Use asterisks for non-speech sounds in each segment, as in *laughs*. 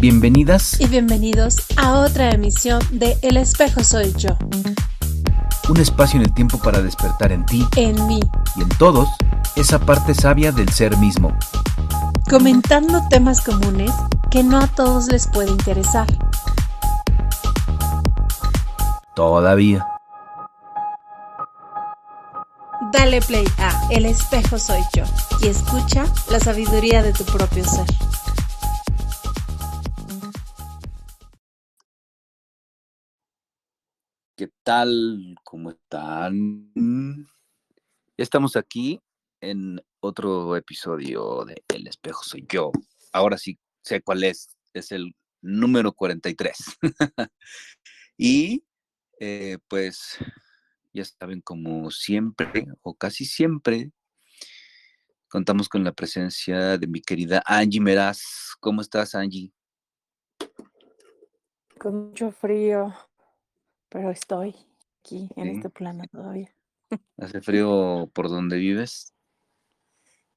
Bienvenidas y bienvenidos a otra emisión de El espejo soy yo. Un espacio en el tiempo para despertar en ti, en mí y en todos esa parte sabia del ser mismo. Comentando temas comunes que no a todos les puede interesar. Todavía. Dale play a El espejo soy yo y escucha la sabiduría de tu propio ser. ¿Qué tal? ¿Cómo están? Estamos aquí en otro episodio de El espejo soy yo. Ahora sí sé cuál es. Es el número 43. *laughs* y eh, pues ya saben, como siempre o casi siempre, contamos con la presencia de mi querida Angie Meraz. ¿Cómo estás, Angie? Con mucho frío pero estoy aquí en este plano todavía. ¿Hace frío por donde vives?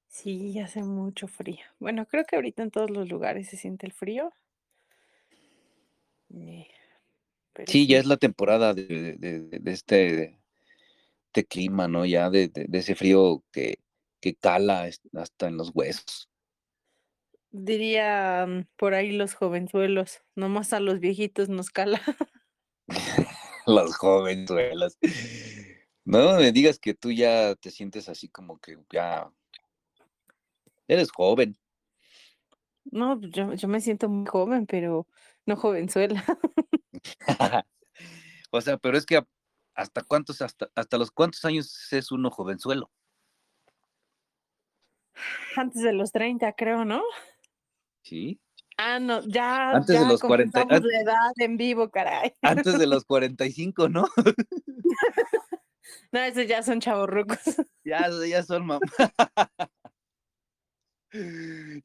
Sí, hace mucho frío. Bueno, creo que ahorita en todos los lugares se siente el frío. Eh, sí, ya es la temporada de, este, de clima, ¿no? Ya de, ese frío que, que cala hasta en los huesos. Diría mm, por ahí los jovenzuelos, nomás a los viejitos nos cala. *laughs* *laughs* Las jovenzuelas. No me digas que tú ya te sientes así como que ya eres joven. No, pues yo, yo me siento muy joven, pero no jovenzuela. *laughs* o sea, pero es que hasta cuántos, hasta, hasta los cuántos años es uno jovenzuelo. Antes de los 30, creo, ¿no? Sí. Ah, no, ya. Antes de los 40. Antes la edad en vivo, caray. Antes de *laughs* los 45, ¿no? no, esos ya son chavorrucos. *laughs* Ya, ya son mamá. *laughs*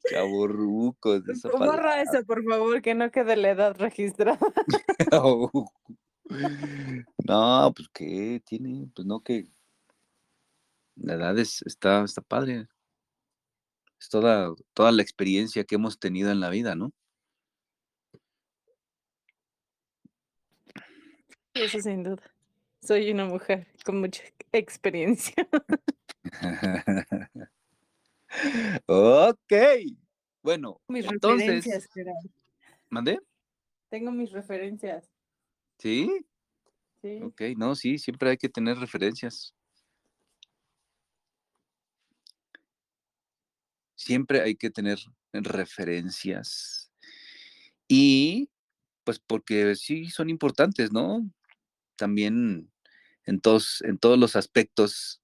Chavorrucos. Borra eso, por favor, que no quede la edad registrada. no, pues que tiene, pues no que la edad es, está, está padre es toda, toda la experiencia que hemos tenido en la vida, ¿no? Eso sin duda. Soy una mujer con mucha experiencia. *laughs* ok. Bueno, mis entonces... ¿Mandé? Tengo mis referencias. ¿Sí? Sí. Ok, no, sí, siempre hay que tener referencias. Siempre hay que tener referencias. Y pues porque sí son importantes, ¿no? También en todos, en todos los aspectos.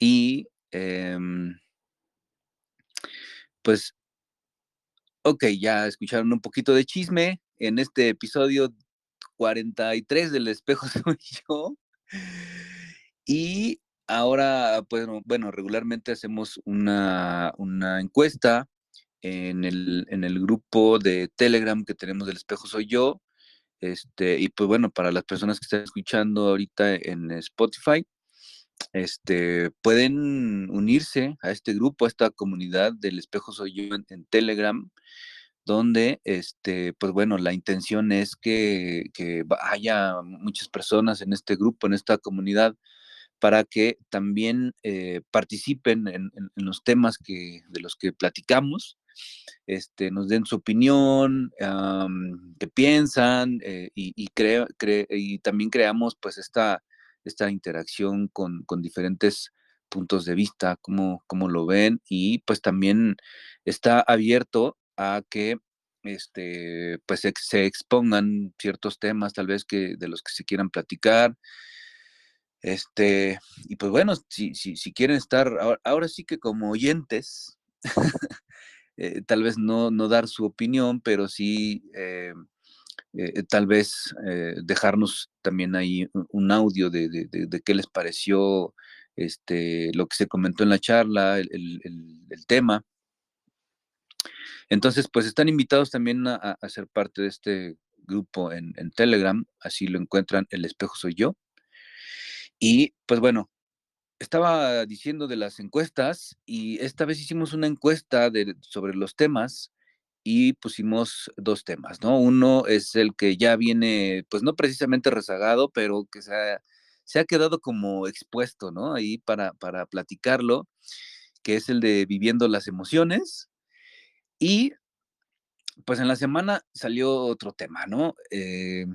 Y em, pues, ok, ya escucharon un poquito de chisme en este episodio 43 del espejo *laughs* soy yo. Y ahora, pues, bueno, regularmente hacemos una, encuesta en el, en el, grupo de Telegram que tenemos del espejo soy yo. Este, y pues bueno, para las personas que están escuchando ahorita en Spotify, este, pueden unirse a este grupo, a esta comunidad del espejo soy yo en, Telegram, donde, este, pues bueno, la intención es que, que haya muchas personas en este grupo, en esta comunidad, para que también eh, participen en, los temas que, de los que platicamos, este, nos den su opinión, qué piensan eh, y, y, también creamos pues esta, esta interacción con, diferentes puntos de vista, cómo, cómo, lo ven y pues también está abierto a que este, pues se expongan ciertos temas tal vez que de los que se quieran platicar, este, y pues bueno, si, si, si quieren estar ahora, sí que como oyentes, *laughs* eh, tal vez no, no, dar su opinión, pero sí eh, eh, tal vez dejarnos también ahí un audio de, de, qué les pareció este, lo que se comentó en la charla, el, el, tema. Entonces, pues están invitados también a, a, ser parte de este grupo en, en Telegram, así lo encuentran, El espejo soy yo. Y pues bueno, estaba diciendo de las encuestas y esta vez hicimos una encuesta sobre los temas y pusimos dos temas, ¿no? Uno es el que ya viene, pues no precisamente rezagado, pero que se ha, se ha quedado como expuesto, ¿no? Ahí para, para platicarlo, que es el de viviendo las emociones. Y pues en la semana salió otro tema, ¿no? Eh,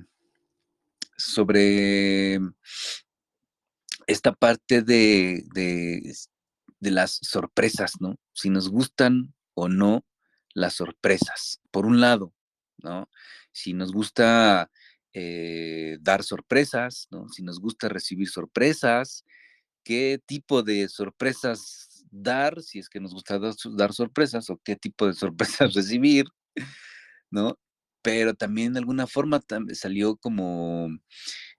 sobre esta parte de, de, las sorpresas, ¿no? Si nos gustan o no las sorpresas, por un lado, ¿no? Si nos gusta eh, dar sorpresas, ¿no? Si nos gusta recibir sorpresas, qué tipo de sorpresas dar, si es que nos gusta dar, sorpresas, o qué tipo de *laughs* sorpresas recibir, ¿no? Pero también de alguna forma salió como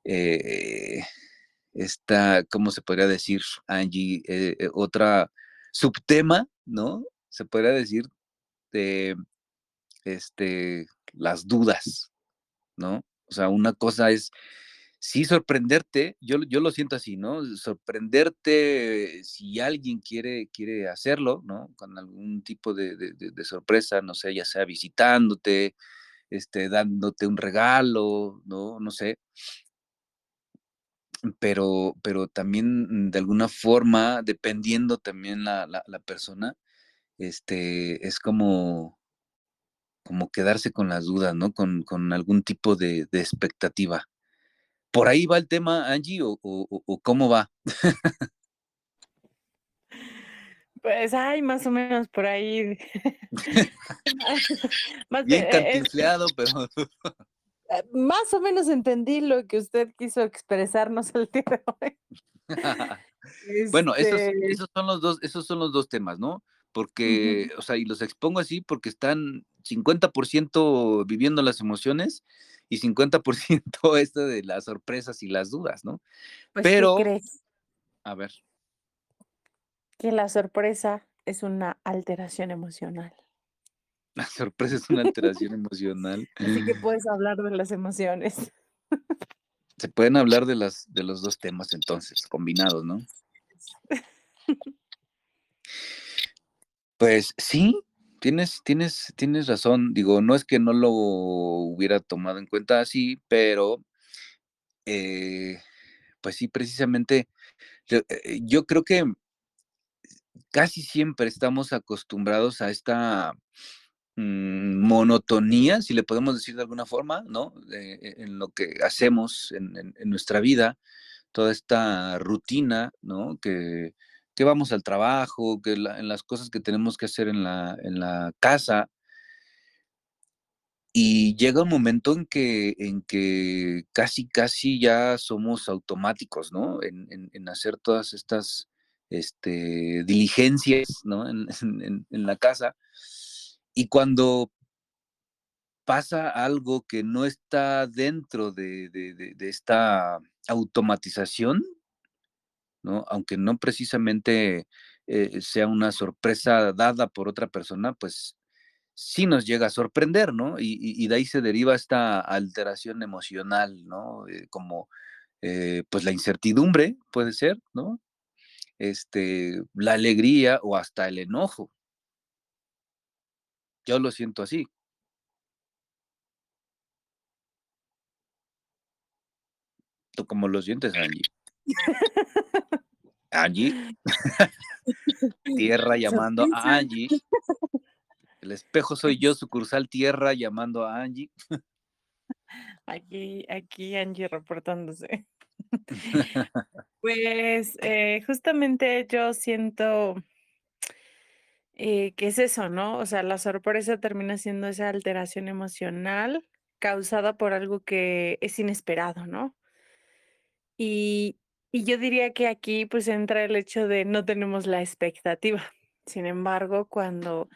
eh, esta, ¿cómo se podría decir, Angie? Eh, eh, otra subtema, ¿no? Se podría decir de este, las dudas, ¿no? O sea, una cosa es sí sorprenderte, yo, yo lo siento así, ¿no? Sorprenderte si alguien quiere, quiere hacerlo, ¿no? Con algún tipo de, de, sorpresa, no sé, ya sea visitándote, este, dándote un regalo, ¿no? No sé. Pero, pero también de alguna forma, dependiendo también la, la, la persona, este, es como, como quedarse con las dudas, ¿no? Con, con algún tipo de, de, expectativa. ¿Por ahí va el tema, Angie, o, o, o cómo va? Pues hay más o menos por ahí. *laughs* *laughs* más Bien que, cantinfleado, pero. *laughs* Eh, más o menos entendí lo que usted quiso expresarnos el día de hoy. *laughs* bueno, esos, este esos, son los dos, esos son los dos temas, ¿no? porque, o sea, y los expongo así porque están 50% viviendo las emociones y 50% *laughs* esto de las sorpresas y las dudas, ¿no? Pues, Pero, ¿qué crees? A ver. Que la sorpresa es una alteración emocional. La sorpresa es una alteración emocional. Así que puedes hablar de las emociones. Se pueden hablar de, las, de los dos temas entonces, combinados, ¿no? Pues sí, tienes, tienes, tienes razón. Digo, no es que no lo hubiera tomado en cuenta así, pero eh, pues sí, precisamente eh, yo, creo que casi siempre estamos acostumbrados a esta monotonía, si le podemos decir de alguna forma, ¿no? E, en lo que hacemos en, en, nuestra vida, toda esta rutina, ¿no? Que, que vamos al trabajo, que en las cosas que tenemos que hacer en la, en la casa. Y llega un momento en que, en que casi, casi ya somos automáticos, ¿no? En, hacer todas estas este, diligencias, ¿no? En, la casa. Y cuando pasa algo que no está dentro de, esta automatización, aunque no precisamente eh, sea una sorpresa dada por otra persona, pues sí nos llega a sorprender, ¿no? Y, de ahí se deriva esta alteración emocional, ¿no? Eh, como eh, pues la incertidumbre puede ser, ¿no? Este, la alegría o hasta el enojo. Yo lo siento así. ¿Tú cómo lo sientes, Angie? Angie. *laughs* tierra llamando a Angie. El espejo soy yo, sucursal Tierra llamando a Angie. Aquí, aquí Angie reportándose. *laughs* Pues eh, justamente yo siento eh, que es eso, ¿no? O sea, la sorpresa termina siendo esa alteración emocional causada por algo que es inesperado, ¿no? Y, y yo diría que aquí pues entra el hecho de no tenemos la expectativa. Sin embargo, cuando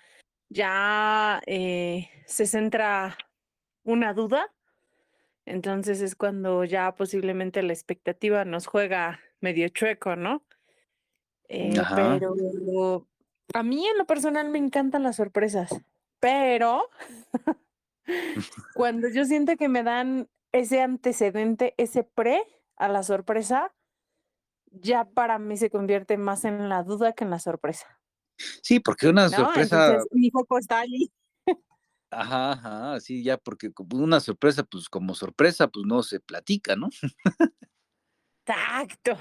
ya eh, se centra una duda, entonces es cuando ya posiblemente la expectativa nos juega medio chueco, ¿no? Eh, pero a mí en lo personal me encantan las sorpresas, pero *laughs* cuando yo siento que me dan ese antecedente, ese pre a la sorpresa, ya para mí se convierte más en la duda que en la sorpresa. Sí, porque una sorpresa. mi foco está allí. Ajá, ajá, sí, ya, porque como una sorpresa, pues, como sorpresa, pues, no se platica, ¿no? Exacto.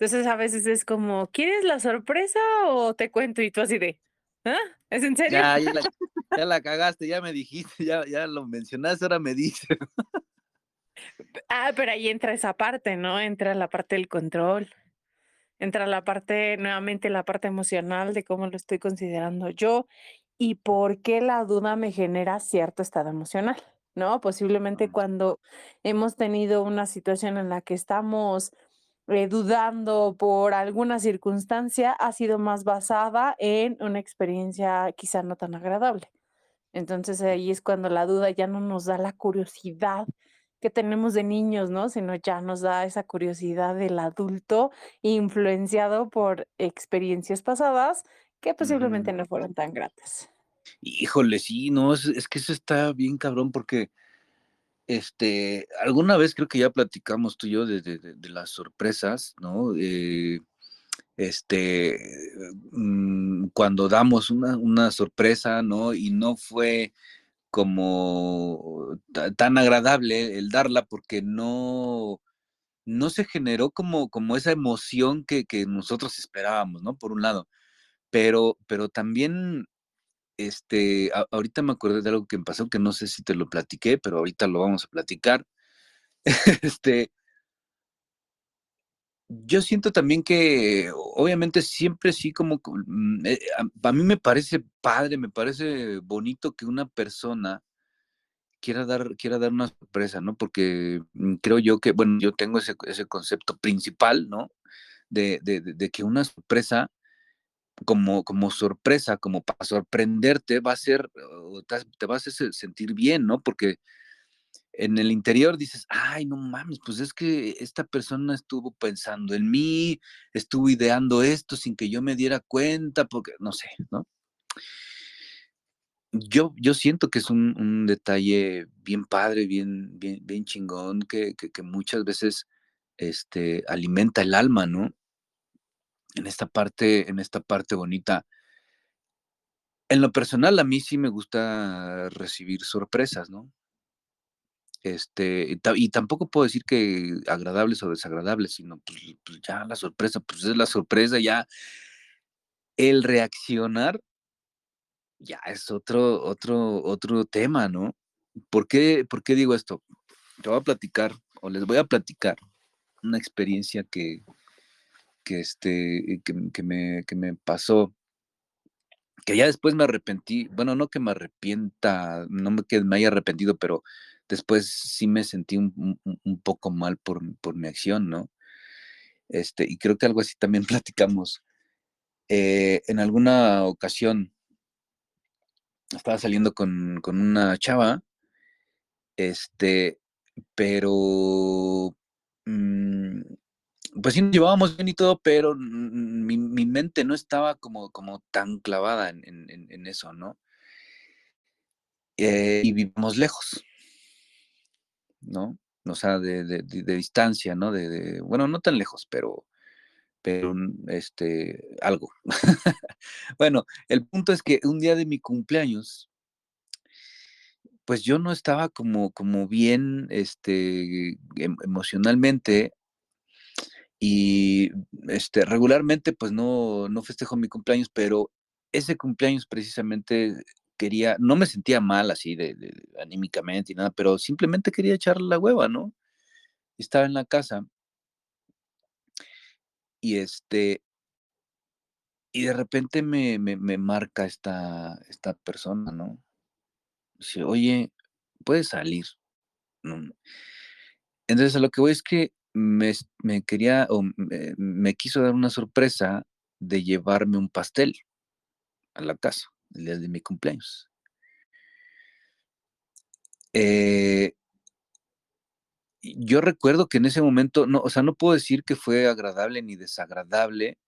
Entonces, a veces es como: "¿Quieres la sorpresa o te cuento?". Y tú así de: "¿Ah? ¿Es en serio?". Ya, ya la *laughs* ya la cagaste, ya me dijiste, ya ya lo mencionaste, ahora me dices. Ah, pero ahí entra esa parte, ¿no? Entra la parte del control. Entra la parte, nuevamente, la parte emocional de cómo lo estoy considerando yo, y por qué la duda me genera cierto estado emocional, ¿no? Posiblemente cuando hemos tenido una situación en la que estamos, eh, dudando por alguna circunstancia, ha sido más basada en una experiencia quizá no tan agradable. Entonces, ahí es cuando la duda ya no nos da la curiosidad que tenemos de niños, ¿no? Sino ya nos da esa curiosidad del adulto, influenciado por experiencias pasadas que posiblemente no fueron tan gratas. Híjole, sí, no, es es que eso está bien cabrón porque, este, alguna vez creo que ya platicamos tú y yo de de las sorpresas, ¿no? Eh, este, mm, cuando damos una una sorpresa, ¿no? Y no fue como ta tan agradable el darla porque no no se generó como como esa emoción que que nosotros esperábamos, ¿no? Por un lado. Pero pero también, este, ahorita me acordé de algo que me pasó, que no sé si te lo platiqué, pero ahorita lo vamos a platicar. *laughs* Este yo siento también que, obviamente, siempre sí como co mm, eh, a mí me parece padre, me parece bonito que una persona quiera dar quiera dar una sorpresa, ¿no? Porque, mm, creo yo que, bueno, yo tengo ese ese concepto principal, ¿no? De de que una sorpresa, como como sorpresa, como para sorprenderte, va a ser, te te va a sentir bien, ¿no? Porque en el interior dices: "Ay, no mames, pues es que esta persona estuvo pensando en mí, estuvo ideando esto sin que yo me diera cuenta", porque no sé, ¿no? Yo yo siento que es un detalle bien padre, bien bien bien chingón, que que que muchas veces, este, alimenta el alma, ¿no? En esta parte en esta parte bonita. En lo personal, a mí sí me gusta recibir sorpresas, ¿no? Este, y ta y tampoco puedo decir que agradables o desagradables, sino, pues pues, ya la sorpresa, pues, es la sorpresa, ya el reaccionar ya es otro otro otro tema, ¿no? ¿Por qué por qué digo esto? Te voy a platicar, o les voy a platicar una experiencia que que, este, que que me que me pasó que ya después me arrepentí, bueno, no que me arrepienta, no me que me haya arrepentido, pero después sí me sentí un un un poco mal por por mi acción, ¿no? Este, y creo que algo así también *laughs* platicamos. Eh, en alguna ocasión estaba saliendo con con una chava este, pero, mm, pues sí nos llevábamos bien y todo, pero, mi mi mente no estaba como como tan clavada en en eso, ¿no? Eh, y vivimos lejos. ¿No? O sea, de de de distancia, ¿no? De bueno, no tan lejos, pero pero, este, algo. *laughs* Bueno, el punto es que un día de mi cumpleaños pues, yo no estaba como como bien, este, em emocionalmente y, este, regularmente, pues, no no festejo mi cumpleaños, pero ese cumpleaños precisamente quería no me sentía mal así de anímicamente y nada, pero simplemente quería echarle la hueva, ¿no? Estaba en la casa y, este y de repente me me me marca esta esta persona, ¿no? Dice: "Oye, ¿puedes salir?". Entonces, a lo que voy es que me quería o me quiso dar una sorpresa de llevarme un pastel a la casa, el día de mi cumpleaños. Eh yo recuerdo que en ese momento, no, o sea, no puedo decir que fue agradable ni desagradable,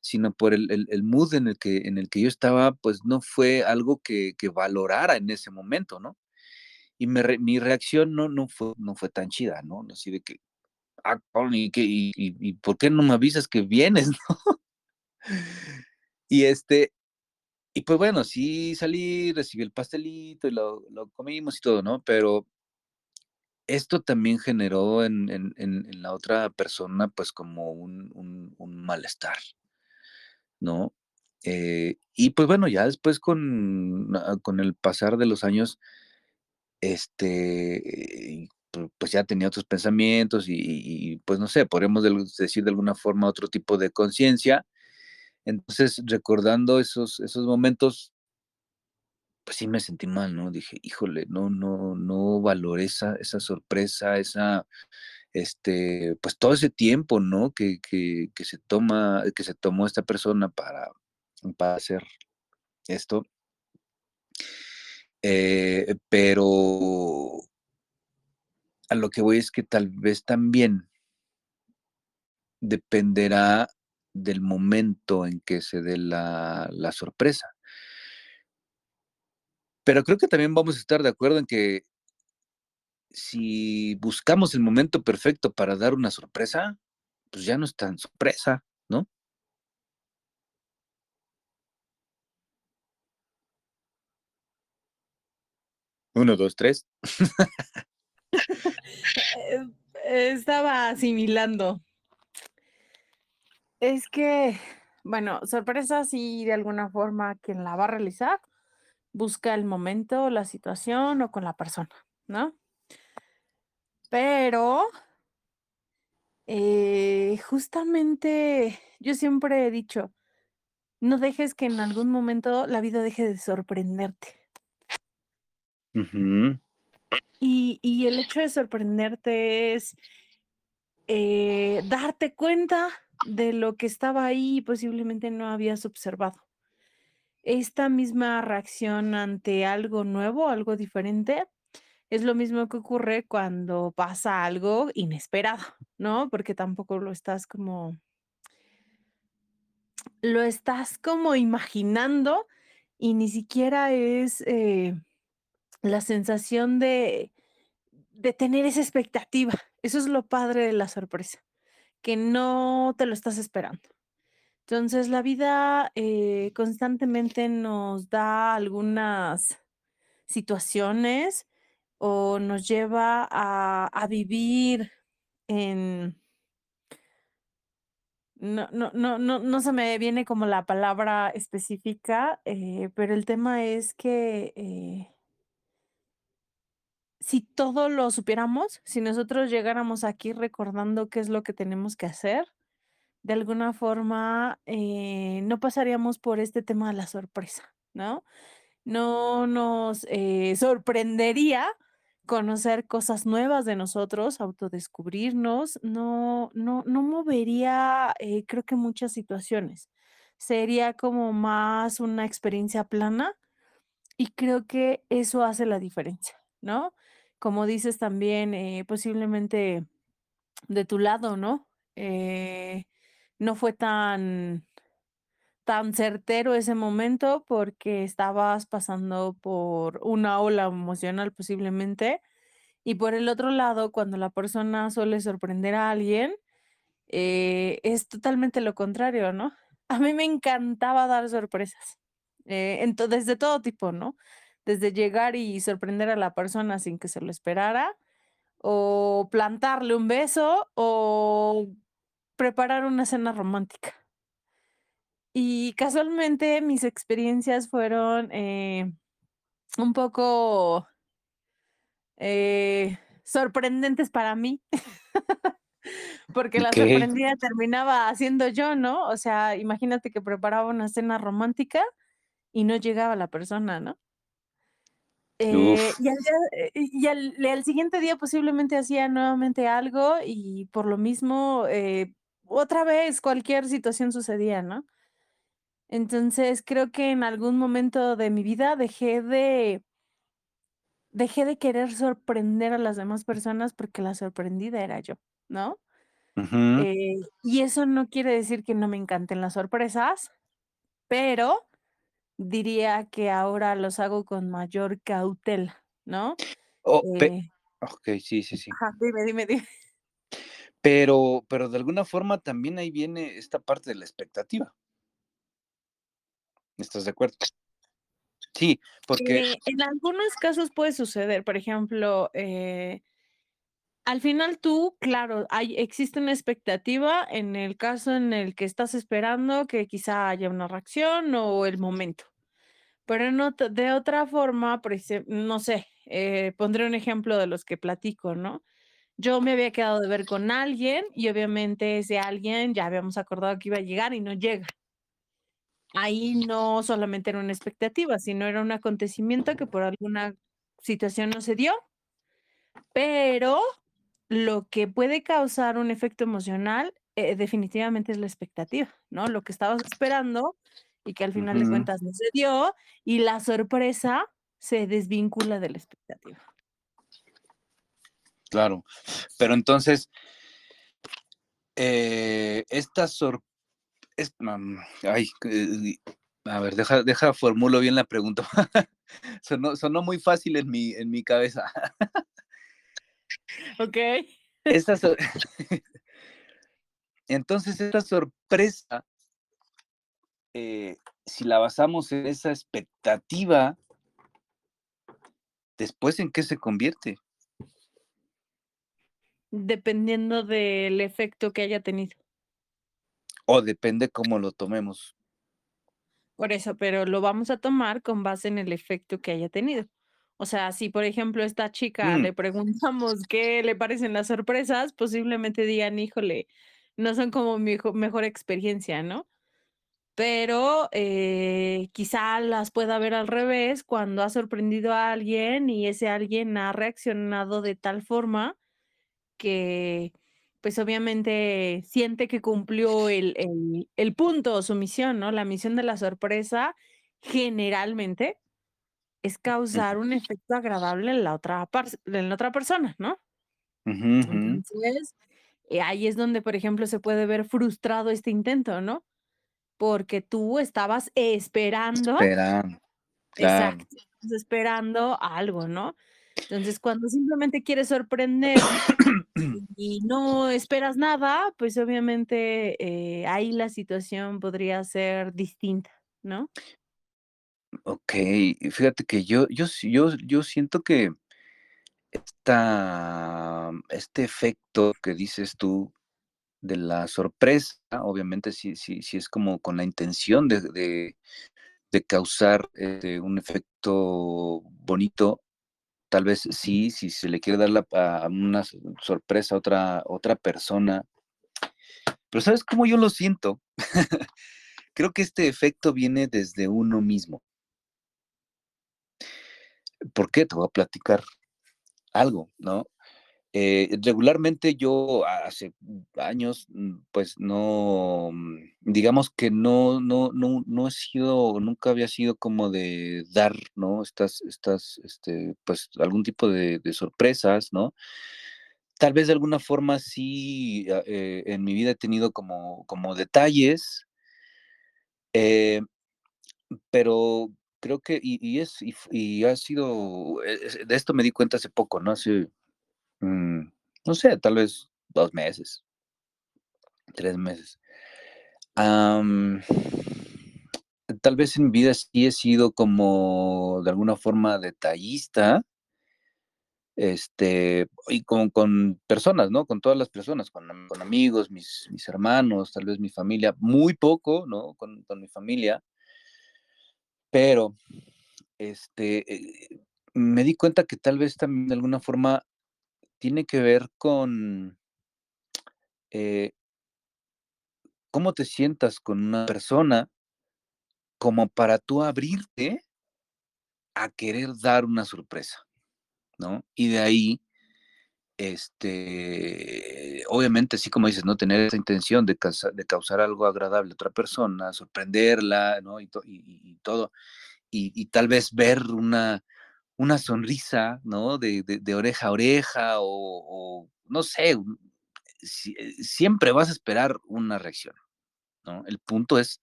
sino por el el mood en el que en el que yo estaba, pues, no fue algo que que valorara en ese momento, ¿no? Y mi reacción no no fue no fue tan chida, ¿no? Así de que: "Ah, ¿y por qué no me avisas que vienes?", *laughs* ¿no? Y, este Y pues bueno, sí salí, recibí el pastelito y lo, comimos y todo, ¿no? Pero esto también generó en, en, en, la otra persona pues como un, un, un malestar, ¿no? Eh, y pues bueno, ya después con, ah, con el pasar de los años, este, pues ya tenía otros pensamientos y, pues no sé, podemos decir de alguna forma otro tipo de conciencia. Entonces, recordando esos, esos momentos, pues sí me sentí mal, ¿no? Dije, híjole, no, no, no valoré esa, esa sorpresa, esa, este, pues todo ese tiempo, ¿no? Que, que, que, se toma, que se tomó esta persona para, para hacer esto. Eh, pero a lo que voy es que tal vez también dependerá del momento en que se dé la, la sorpresa. Pero creo que también vamos a estar de acuerdo en que si buscamos el momento perfecto para dar una sorpresa, pues ya no es tan sorpresa, ¿no? Uno, dos, tres. *laughs* Eh, estaba asimilando. Es que, bueno, sorpresa sí, de alguna forma, quien la va a realizar busca el momento, la situación o con la persona, ¿no? Pero, eh, justamente yo siempre he dicho, no dejes que en algún momento la vida deje de sorprenderte. Y, el hecho de sorprenderte es eh, darte cuenta de lo que estaba ahí y posiblemente no habías observado esta misma reacción ante algo nuevo, algo diferente, es lo mismo que ocurre cuando pasa algo inesperado, ¿no? Porque tampoco lo estás como lo estás como imaginando y ni siquiera es eh, la sensación de, de tener esa expectativa. Eso es lo padre de la sorpresa, que no te lo estás esperando. Entonces, la vida eh, constantemente nos da algunas situaciones o nos lleva a, a vivir en... No, no, no, no, no se me viene como la palabra específica, eh, pero el tema es que eh, si todo lo supiéramos, si nosotros llegáramos aquí recordando qué es lo que tenemos que hacer, de alguna forma, eh, no pasaríamos por este tema de la sorpresa, ¿no? No nos eh, sorprendería conocer cosas nuevas de nosotros, autodescubrirnos, no, no, no movería, eh, creo que muchas situaciones. Sería como más una experiencia plana y creo que eso hace la diferencia, ¿no? Como dices también, posiblemente de tu lado, ¿no? no fue tan, tan certero ese momento porque estabas pasando por una ola emocional posiblemente. Y por el otro lado, cuando la persona suele sorprender a alguien, eh, es totalmente lo contrario, ¿no? A mí me encantaba dar sorpresas, eh, desde todo tipo, ¿no? Desde llegar y sorprender a la persona sin que se lo esperara, o plantarle un beso, o preparar una cena romántica. Y casualmente mis experiencias fueron eh, un poco eh, sorprendentes para mí, *laughs* porque la sorprendida terminaba haciendo yo, ¿no? O sea, imagínate que preparaba una cena romántica y no llegaba la persona, ¿no? Eh, y, al, siguiente día posiblemente hacía nuevamente algo y por lo mismo otra vez cualquier situación sucedía, ¿no? Entonces, creo que en algún momento de mi vida dejé de dejé de querer sorprender a las demás personas porque la sorprendida era yo, ¿no? Eh, y eso no quiere decir que no me encanten las sorpresas, pero diría que ahora los hago con mayor cautela, ¿no? Oh, eh sí, sí, sí. dime, dime, dime. Pero, pero de alguna forma también ahí viene esta parte de la expectativa. ¿Estás de acuerdo? Sí, porque... Eh, en algunos casos puede suceder, por ejemplo, eh, al final tú, claro, hay, existe una expectativa en el caso en el que estás esperando que quizá haya una reacción o el momento. Pero no, de otra forma, no sé, eh, pondré un ejemplo de los que platico, ¿no? Yo me había quedado de ver con alguien y obviamente ese alguien ya habíamos acordado que iba a llegar y no llega. Ahí no solamente era una expectativa, sino era un acontecimiento que por alguna situación no se dio, pero lo que puede causar un efecto emocional, eh, definitivamente es la expectativa, ¿no? Lo que estabas esperando y que al final de cuentas no se dio, y la sorpresa se desvincula de la expectativa. Claro, pero entonces, eh, esta sorpresa, ay, eh, a ver, deja, deja, formulo bien la pregunta. *laughs* sonó, sonó, muy fácil en mi, en mi cabeza. *laughs* ok. Esta *laughs* Entonces, esta sorpresa, eh, si la basamos en esa expectativa, después en qué se convierte? Dependiendo del efecto que haya tenido. O depende cómo lo tomemos. Por eso, pero lo vamos a tomar con base en el efecto que haya tenido. O sea, si por ejemplo esta chica Mm. le preguntamos qué le parecen las sorpresas, posiblemente digan, híjole, no son como mi mejor experiencia, ¿no? Pero eh, quizá las pueda ver al revés cuando ha sorprendido a alguien y ese alguien ha reaccionado de tal forma que pues obviamente siente que cumplió el, el, el punto o su misión, ¿no? La misión de la sorpresa generalmente es causar un efecto agradable en la otra, en la otra persona, ¿no? Entonces, eh, ahí es donde, por ejemplo, se puede ver frustrado este intento, ¿no? Porque tú estabas esperando. Esperando. Exacto. Esperando algo, ¿no? Entonces, cuando simplemente quieres sorprender *coughs* y no esperas nada, pues obviamente eh, ahí la situación podría ser distinta, ¿no? Ok, fíjate que yo, yo, yo, yo siento que esta, este efecto que dices tú de la sorpresa, obviamente sí, sí, sí es como con la intención de, de, causar este, un efecto bonito, tal vez sí, si se le quiere dar la, una sorpresa a otra, otra persona. Pero ¿sabes cómo yo lo siento? *laughs* Creo que este efecto viene desde uno mismo. ¿Por qué? Te voy a platicar algo, ¿no? Eh, regularmente yo hace años, mm, pues no, mm, digamos que no, no, no, no he sido, nunca había sido como de dar, ¿no? Estas, estas, este, pues algún tipo de, sorpresas, ¿no? Tal vez de alguna forma sí, ah, eh, en mi vida he tenido como, como detalles, eh, pero creo que, y, es, y, ha sido, eh, de esto me di cuenta hace poco, ¿no? Hace, mm, no sé, tal vez dos meses, tres meses. tal vez en vida sí he sido como de alguna forma detallista, este, y con, con personas, ¿no? Con todas las personas, con, con amigos, mis, mis, hermanos, tal vez mi familia, muy poco, ¿no? Con, con mi familia, pero, este, eh, me di cuenta que tal vez también de alguna forma tiene que ver con eh, cómo te sientas con una persona como para tú abrirte a querer dar una sorpresa, ¿no? Y de ahí, este, obviamente, así como dices, ¿no? Tener esa intención de, causar algo agradable a otra persona, sorprenderla, ¿no? Y, todo. Y, tal vez ver una, una sonrisa, ¿no? De, oreja a oreja o, no sé, eh, siempre vas a esperar una reacción, ¿no? El punto es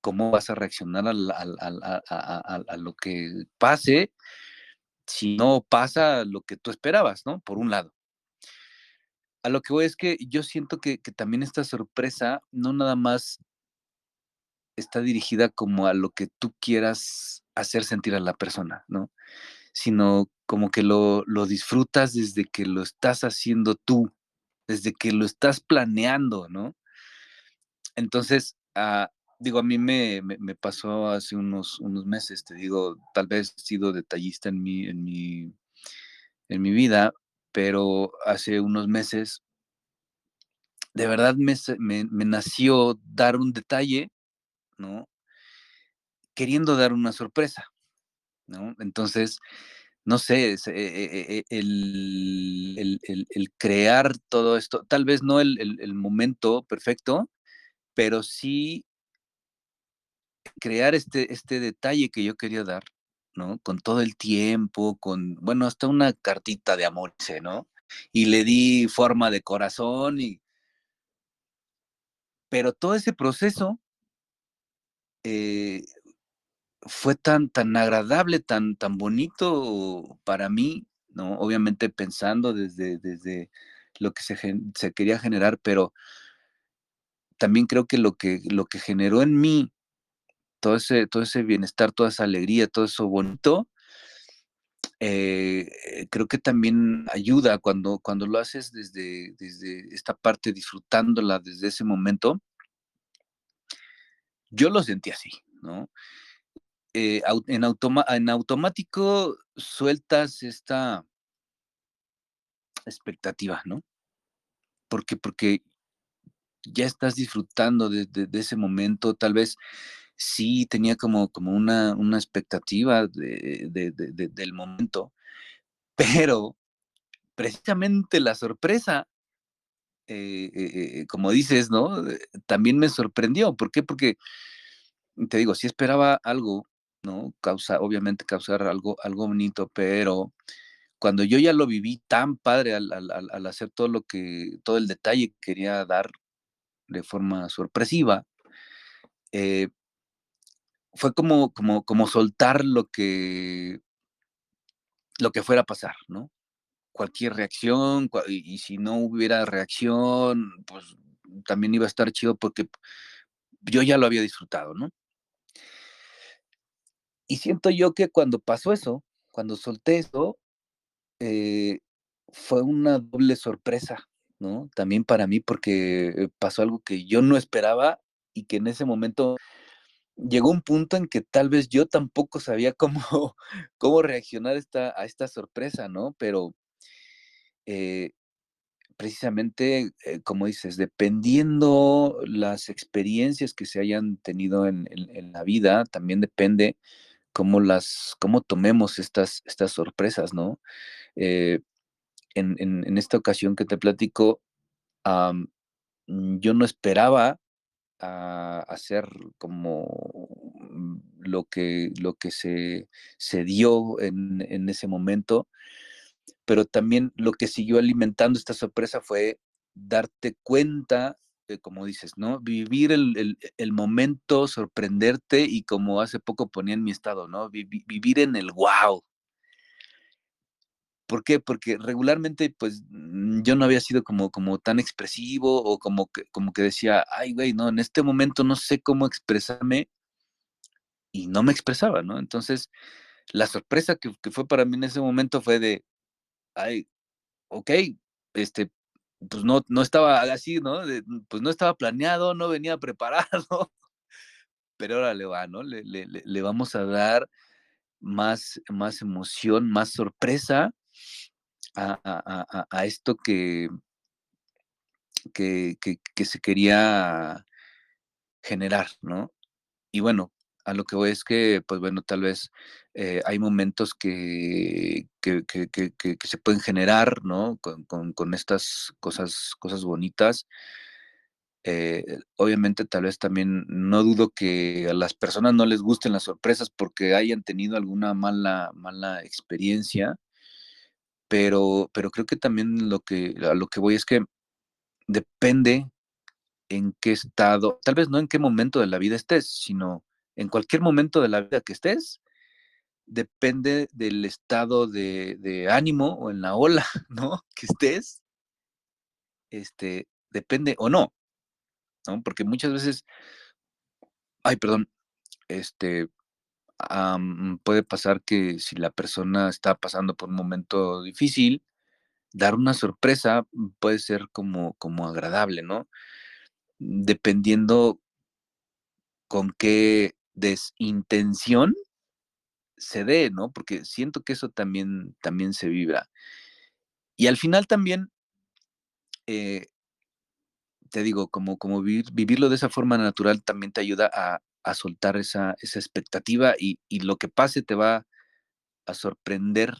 cómo vas a reaccionar a, lo que pase si no pasa lo que tú esperabas, ¿no? Por un lado. A lo que voy es que yo siento que, también esta sorpresa no nada más está dirigida como a lo que tú quieras hacer sentir a la persona, ¿no? Sino como que lo, lo disfrutas desde que lo estás haciendo tú, desde que lo estás planeando, ¿no? Entonces, ah, digo, a mí me, me, pasó hace unos, unos meses, te digo, tal vez he sido detallista en mi, en mi, en mi vida, pero hace unos meses de verdad me, me, nació dar un detalle, ¿no? Queriendo dar una sorpresa, ¿no? Entonces, no sé, eh, eh, eh, el, el, crear todo esto, tal vez no el, momento perfecto, pero sí crear este, este detalle que yo quería dar, ¿no? Con todo el tiempo, con, bueno, hasta una cartita de amor, ¿no? Y le di forma de corazón y... Pero todo ese proceso eh, fue tan, tan agradable, tan, tan bonito para mí, ¿no? Obviamente pensando desde, desde lo que se, se quería generar, pero también creo que lo que, lo que generó en mí todo ese, todo ese bienestar, toda esa alegría, todo eso bonito, eh, creo que también ayuda cuando, cuando lo haces desde, desde esta parte, disfrutándola desde ese momento. Yo lo sentí así, ¿no? Eh, en, en automático sueltas esta expectativa, ¿no? Porque, porque ya estás disfrutando de, ese momento, tal vez sí tenía como, como una, una expectativa del momento, pero precisamente la sorpresa, eh, eh, como dices, ¿no? Eh, también me sorprendió. ¿Por qué? Porque, te digo, sí esperaba algo, ¿no? Causa, obviamente causar algo, algo bonito, pero cuando yo ya lo viví tan padre al, al hacer todo lo que, todo el detalle que quería dar de forma sorpresiva, eh, fue como, como, como soltar lo que, lo que fuera a pasar, ¿no? Cualquier reacción, y, si no hubiera reacción, pues también iba a estar chido porque yo ya lo había disfrutado, ¿no? Y siento yo que cuando pasó eso, cuando solté eso, eh, fue una doble sorpresa, ¿no? También para mí porque pasó algo que yo no esperaba y que en ese momento llegó un punto en que tal vez yo tampoco sabía cómo, *laughs* cómo reaccionar esta, a esta sorpresa, ¿no? Pero eh, precisamente, eh, como dices, dependiendo las experiencias que se hayan tenido en, la vida, también depende cómo las, cómo tomemos estas, estas sorpresas, ¿no? Eh, en, esta ocasión que te platico, yo no esperaba a hacer como lo que, lo que se, se dio en, en, ese momento, pero también lo que siguió alimentando esta sorpresa fue darte cuenta, como dices, ¿no? Vivir el, el, momento, sorprenderte y como hace poco ponía en mi estado, ¿no? vivir en el wow, ¿Por qué? Porque regularmente, pues, mm, yo no había sido como, como tan expresivo o como que, como que decía, ay, güey, no, en este momento no sé cómo expresarme y no me expresaba, ¿no? Entonces, la sorpresa que, fue para mí en ese momento fue de, ay, ok, este, pues no, no estaba así, ¿no? pues no estaba planeado, no venía *laughs* preparado, pero ahora le va, ¿no? Le, le, le vamos a dar más, más emoción, más sorpresa a, esto que, que, se quería generar, ¿no? Y bueno, a lo que voy es que, pues bueno, tal vez eh, hay momentos que, que, se pueden generar, ¿no? Con, estas cosas, cosas bonitas. Eh, obviamente, tal vez también no dudo que a las personas no les gusten las sorpresas porque hayan tenido alguna mala, mala experiencia pero, pero creo que también lo que, a lo que voy es que depende en qué estado, tal vez no en qué momento de la vida estés, sino en cualquier momento de la vida que estés, depende del estado de, ánimo o en la ola, *laughs* ¿no? Que estés, este, depende o no, ¿no? Porque muchas veces, ay, perdón, este, puede pasar que si la persona está pasando por un momento difícil, dar una sorpresa puede ser como, como agradable, ¿no? Dependiendo con qué desintención se dé, ¿no? Porque siento que eso también, también se vibra. Y al final también, eh, te digo, como, como vivirlo de esa forma natural también te ayuda a, soltar esa, expectativa y, lo que pase te va a sorprender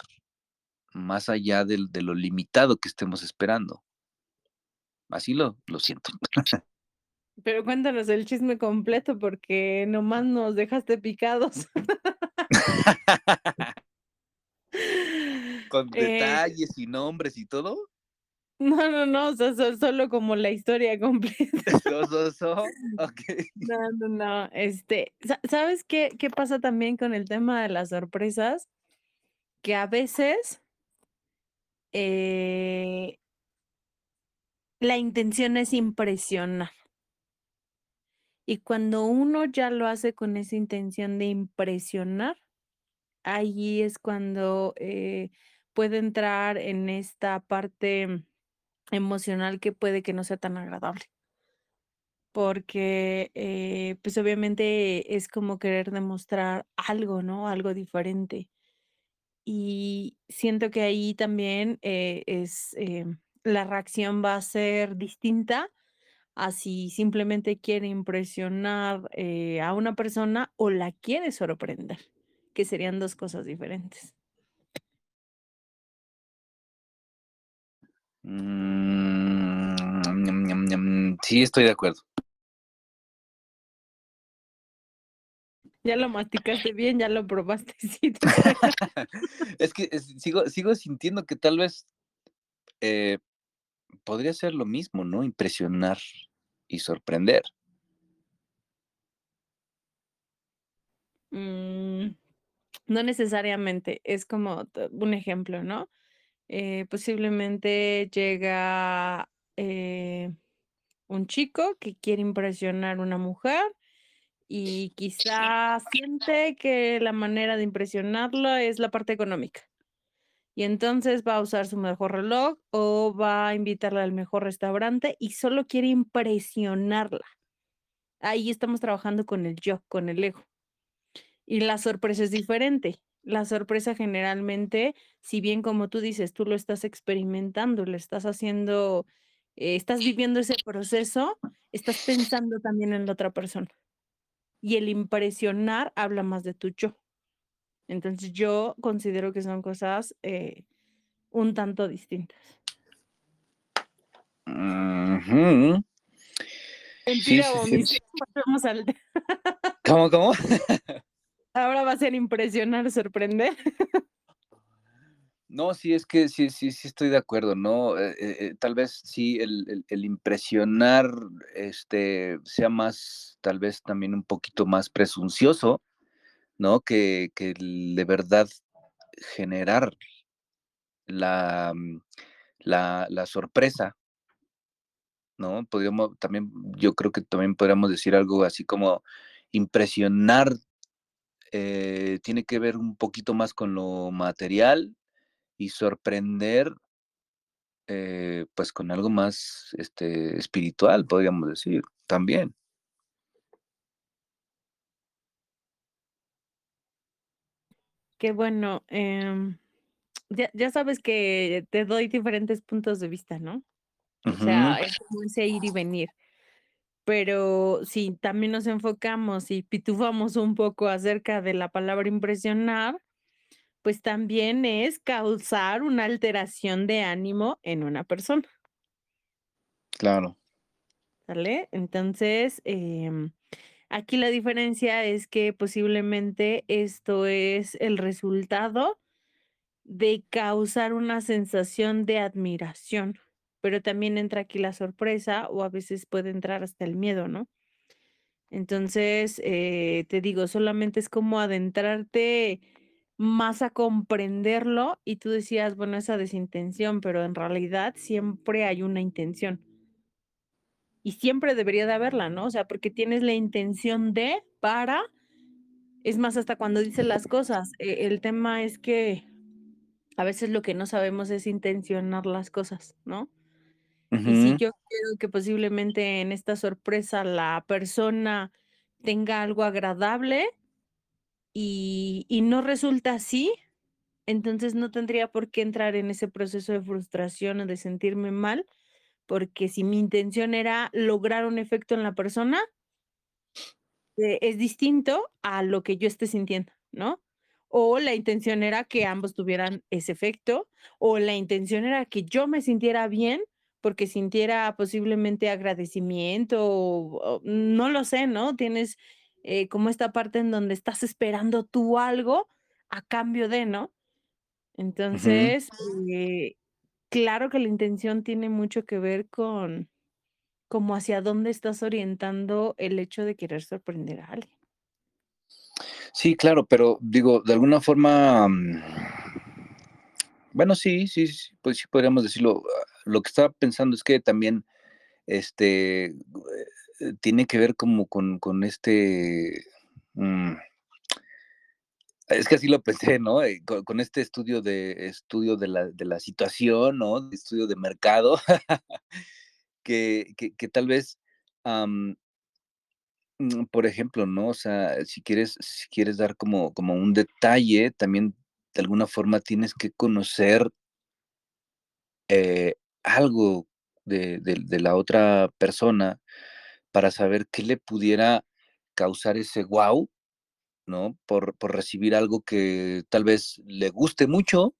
más allá de, de lo limitado que estemos esperando. Así lo, lo siento. *laughs* Pero cuéntanos el chisme completo porque nomás nos dejaste picados. *laughs* ¿Con *laughs* eh, detalles y nombres y todo? No, no, no, o sea, solo como la historia *laughs* completa. No, no, no, este, ¿sabes qué, qué pasa también con el tema de las sorpresas? Que a veces eh, la intención es impresionar. Y cuando uno ya lo hace con esa intención de impresionar, ahí es cuando eh, puede entrar en esta parte emocional que puede que no sea tan agradable. Porque, eh, pues obviamente es como querer demostrar algo, ¿no? Algo diferente. Y siento que ahí también eh, es, la reacción va a ser distinta a si simplemente quiere impresionar a una persona o la quiere sorprender que serían dos cosas diferentes. Mm, sí, estoy de acuerdo. Ya lo masticaste bien, ya lo probaste. *laughs* *laughs* es que sigo, sigo sintiendo que tal vez eh, podría ser lo mismo, ¿no? Impresionar y sorprender. Mm, no necesariamente, es como un ejemplo, ¿no? Eh, posiblemente llega eh, un chico que quiere impresionar a una mujer y quizá siente que la manera de impresionarla es la parte económica. Y entonces va a usar su mejor reloj o va a invitarla al mejor restaurante y solo quiere impresionarla. Ahí estamos trabajando con el yo, con el ego. Y la sorpresa es diferente. La sorpresa generalmente, si bien como tú dices, tú lo estás experimentando, lo estás haciendo, eh, estás viviendo ese proceso, estás pensando también en la otra persona. Y el impresionar habla más de tu yo. Entonces yo considero que son cosas eh, un tanto distintas. *laughs* ¿Cómo, cómo? *laughs* *laughs* Ahora va a ser impresionar, sorprender. No, sí, es que sí, sí, sí estoy de acuerdo, ¿no? Eh, eh, eh, tal vez sí, el, impresionar este, sea más, tal vez también un poquito más presuncioso, ¿no? Que, que de verdad generar la, mm, la, la sorpresa, ¿no? Podríamos también, yo creo que también podríamos decir algo así como impresionar eh, tiene que ver un poquito más con lo material y sorprender, eh, pues con algo más este, espiritual, podríamos decir, también. Qué bueno. Em, ya, sabes que te doy diferentes puntos de vista, ¿no? O sea, es como ese ir y venir. Pero si también nos enfocamos y pitufamos un poco acerca de la palabra impresionar, pues también es causar una alteración de ánimo en una persona. Claro. ¿Sale? Entonces, em, aquí la diferencia es que posiblemente esto es el resultado de causar una sensación de admiración pero también entra aquí la sorpresa o a veces puede entrar hasta el miedo, ¿no? Entonces, eh, te digo, solamente es como adentrarte más a comprenderlo y tú decías, bueno, esa desintención, pero en realidad siempre hay una intención. Y siempre debería de haberla, ¿no? O sea, porque tienes la intención de, para, Es más, hasta cuando dice las cosas, e el tema es que a veces lo que no sabemos es intencionar las cosas, ¿no? Y si yo quiero que posiblemente en esta sorpresa la persona tenga algo agradable y y no resulta así, entonces no tendría por qué entrar en ese proceso de frustración o de sentirme mal, porque si mi intención era lograr un efecto en la persona eh, es distinto a lo que yo esté sintiendo, ¿no? O la intención era que ambos tuvieran ese efecto, o la intención era que yo me sintiera bien, porque sintiera posiblemente agradecimiento, o o no lo sé, ¿no? Tienes, eh, como esta parte en donde estás esperando tú algo a cambio de, ¿no? Entonces, eh, claro que la intención tiene mucho que ver con como hacia dónde estás orientando el hecho de querer sorprender a alguien. Sí, claro, pero digo, de alguna forma, mm, bueno, sí, sí, sí, pues sí podríamos decirlo. Lo que estaba pensando es que también, este, eh, tiene que ver como con con este, mm es que así lo pensé, ¿no? Eh, con este estudio de estudio de la de la situación, ¿no? Estudio de mercado, *laughs* que que tal vez, mm, por ejemplo, ¿no? O sea, si quieres si quieres dar como como un detalle, también de alguna forma tienes que conocer eh, algo de de la otra persona para saber qué le pudiera causar ese guau, ¿no? Por por recibir algo que tal vez le guste mucho,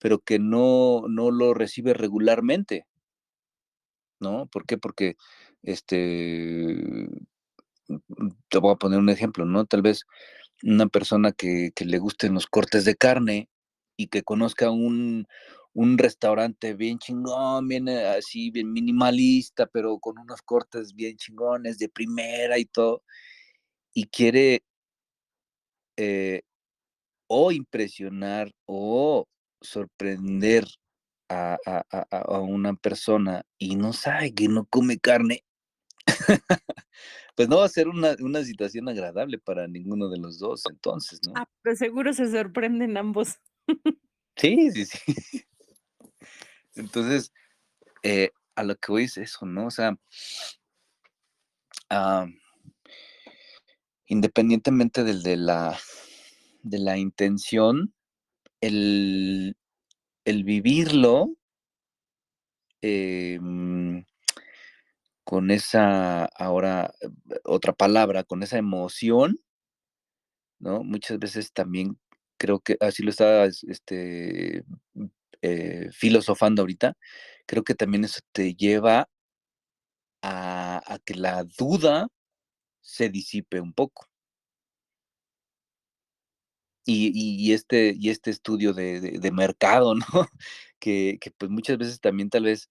pero que no no lo recibe regularmente. ¿No? ¿Por qué? Porque, este, mm mm, te voy a poner un ejemplo, ¿no? Tal vez una persona que que le gusten los cortes de carne y que conozca un un restaurante bien chingón, bien, eh, así, bien minimalista, pero con unos cortes bien chingones, de primera y todo, y quiere eh, o impresionar o sorprender a a a a una persona y no sabe que no come carne, *laughs* pues no va a ser una una situación agradable para ninguno de los 2 entonces, ¿no? Ah, pues seguro se sorprenden ambos. Sí, sí, sí. Entonces, eh, a lo que voy es eso, ¿no? O sea independientemente del de la de la intención, el el vivirlo em con esa ahora, otra palabra, con esa emoción ¿no? Muchas veces también creo que así lo estabas, este, eh, filosofando ahorita, creo que también eso te lleva a que la duda se disipe un poco. Y este y este estudio de mercado, ¿no? *laughs* Que que, pues, muchas veces también tal vez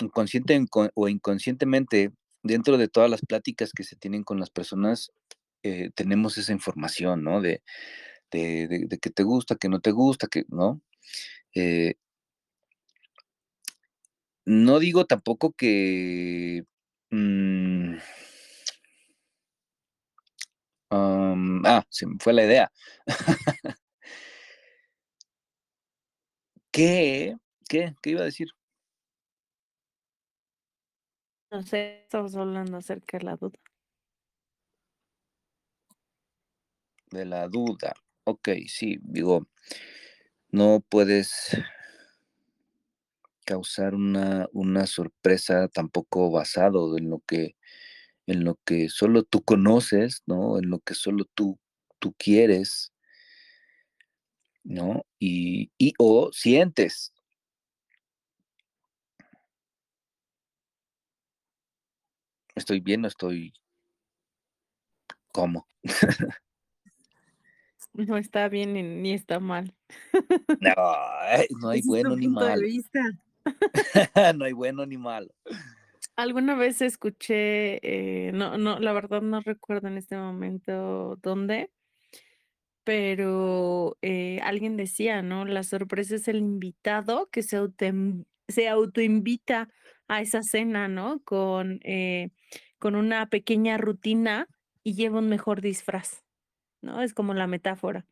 inconsciente inco o inconscientemente, dentro de todas las pláticas que se tienen con las personas, eh, tenemos esa información, ¿no? De de de qué te gusta, qué no te gusta, que ¿no? Eh no digo tampoco que, mm ah, se me fue la idea. *laughs* ¿Qué? ¿Qué? ¿Qué iba a decir? No sé, estamos hablando acerca de la duda. De la duda. Okey, sí, digo no puedes causar una una sorpresa tampoco basado en lo que en lo que solo tú conoces, ¿no? En lo que solo tú tú quieres. ¿No? Y y o sientes. ¿Estoy bien o estoy? ¿Cómo? *laughs* No está bien ni está mal. No, *laughs* ay, *laughs* no hay bueno ni malo. No hay bueno ni malo. Alguna vez escuché, eh, no no, la verdad no recuerdo en este momento dónde pero, eh, alguien decía, ¿no? La sorpresa es el invitado que se autem se autoinvita a esa cena, ¿no? Con, eh, con una pequeña rutina y lleva un mejor disfraz. ¿No? Es como la metáfora.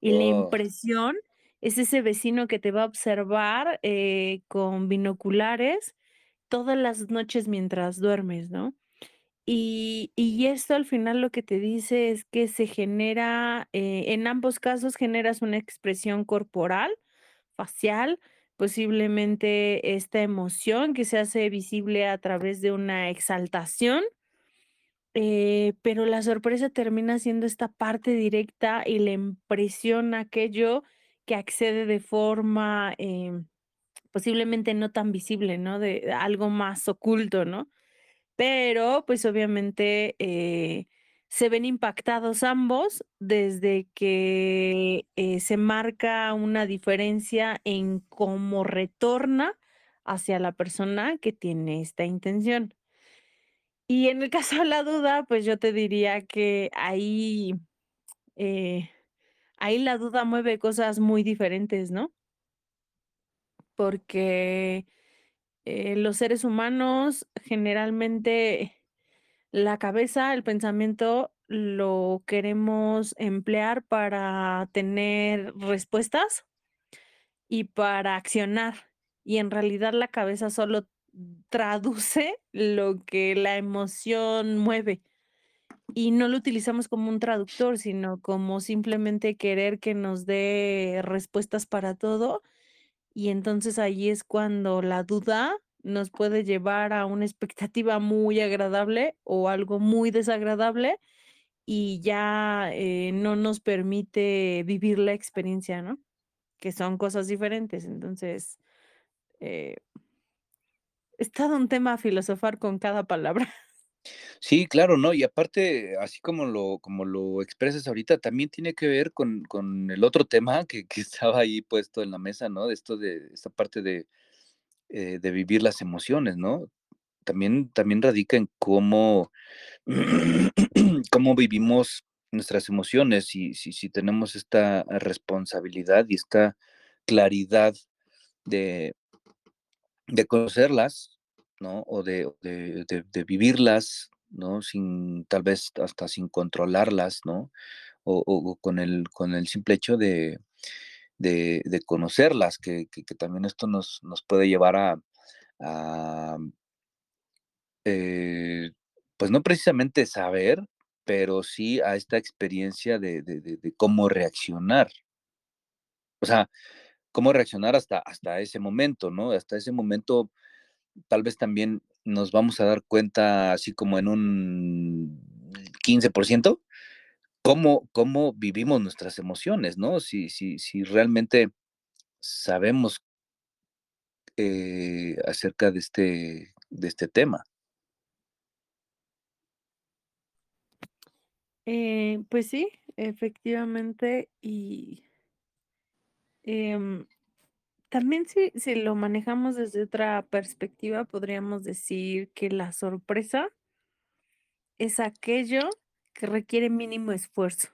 Y la Oh. impresión es ese vecino que te va a observar, eh, con binoculares todas las noches mientras duermes, ¿no? Y y esto al final lo que te dice es que se genera, eh, en ambos casos generas una expresión corporal, facial, posiblemente esta emoción que se hace visible a través de una exaltación eh, pero la sorpresa termina siendo esta parte directa y la impresión aquello que accede de forma, em, posiblemente no tan visible, ¿no? De algo más oculto, ¿no? Pero, pues, obviamente, eh, se ven impactados ambos desde que, eh, se marca una diferencia en cómo retorna hacia la persona que tiene esta intención. Y en el caso de la duda, pues, yo te diría que ahí, eh, ahí la duda mueve cosas muy diferentes, ¿no? Porque, eh, los seres humanos generalmente la cabeza, el pensamiento lo queremos emplear para tener respuestas y para accionar, y en realidad la cabeza solo traduce lo que la emoción mueve, y no lo utilizamos como un traductor, sino como simplemente querer que nos dé respuestas para todo, y entonces ahí es cuando la duda nos puede llevar a una expectativa muy agradable o algo muy desagradable, y ya, eh, no nos permite vivir la experiencia, ¿no? Que son cosas diferentes. Entonces, eh es todo un tema filosofar con cada palabra. Sí, claro, ¿no? Y aparte, así como lo como lo expresas ahorita, también tiene que ver con con el otro tema que que estaba ahí puesto en la mesa, ¿no? De esto de esta parte de, eh, de vivir las emociones, ¿no? También también radica en cómo *clears throat* cómo vivimos nuestras emociones, si si si tenemos esta responsabilidad y esta claridad de de conocerlas, ¿no? O de de de vivirlas, ¿no? Sin tal vez hasta sin controlarlas, ¿no? O con el con el simple hecho de conocerlas, que que también esto nos nos puede llevar a a eh, pues no precisamente saber, pero sí a esta experiencia de cómo reaccionar. O sea, cómo reaccionar hasta hasta ese momento, ¿no? Hasta ese momento, tal vez también nos vamos a dar cuenta, así como en un 15% cómo cómo vivimos nuestras emociones, ¿no? Si si si realmente sabemos eh, acerca de este de este tema. Eh, pues sí, efectivamente, y em, también si si lo manejamos desde otra perspectiva, podríamos decir que la sorpresa es aquello que requiere mínimo esfuerzo.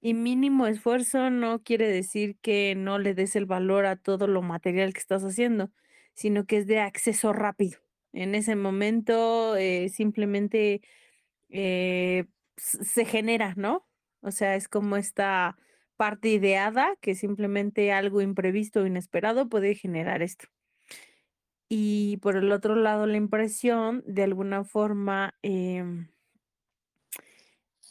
Y mínimo esfuerzo no quiere decir que no le des el valor a todo lo material que estás haciendo, sino que es de acceso rápido. En ese momento, eh, simplemente, eh, se genera, ¿no? O sea, es como esta parte ideada que simplemente algo imprevisto o inesperado puede generar esto. Y por el otro lado, la impresión, de alguna forma, em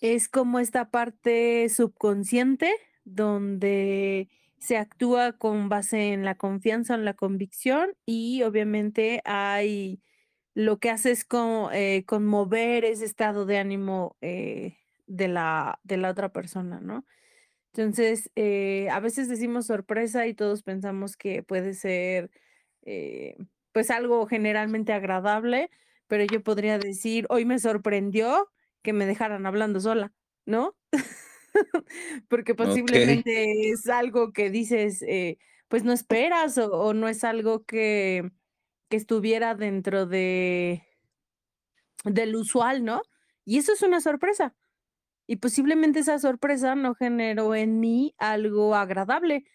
es como esta parte subconsciente, donde se actúa con base en la confianza, en la convicción, y obviamente hay lo que hace es co eh, conmover ese estado de ánimo, eh, de la de la otra persona, ¿no? Entonces, eh, a veces decimos sorpresa y todos pensamos que puede ser, eh, pues, algo generalmente agradable, pero yo podría decir: "Hoy me sorprendió que me dejaran hablando sola", ¿no? *laughs* Porque posiblemente es algo que dices, eh, pues, no esperas o o no es algo que que estuviera dentro de del usual, ¿no? Y eso es una sorpresa. Y posiblemente esa sorpresa no generó en mí algo agradable,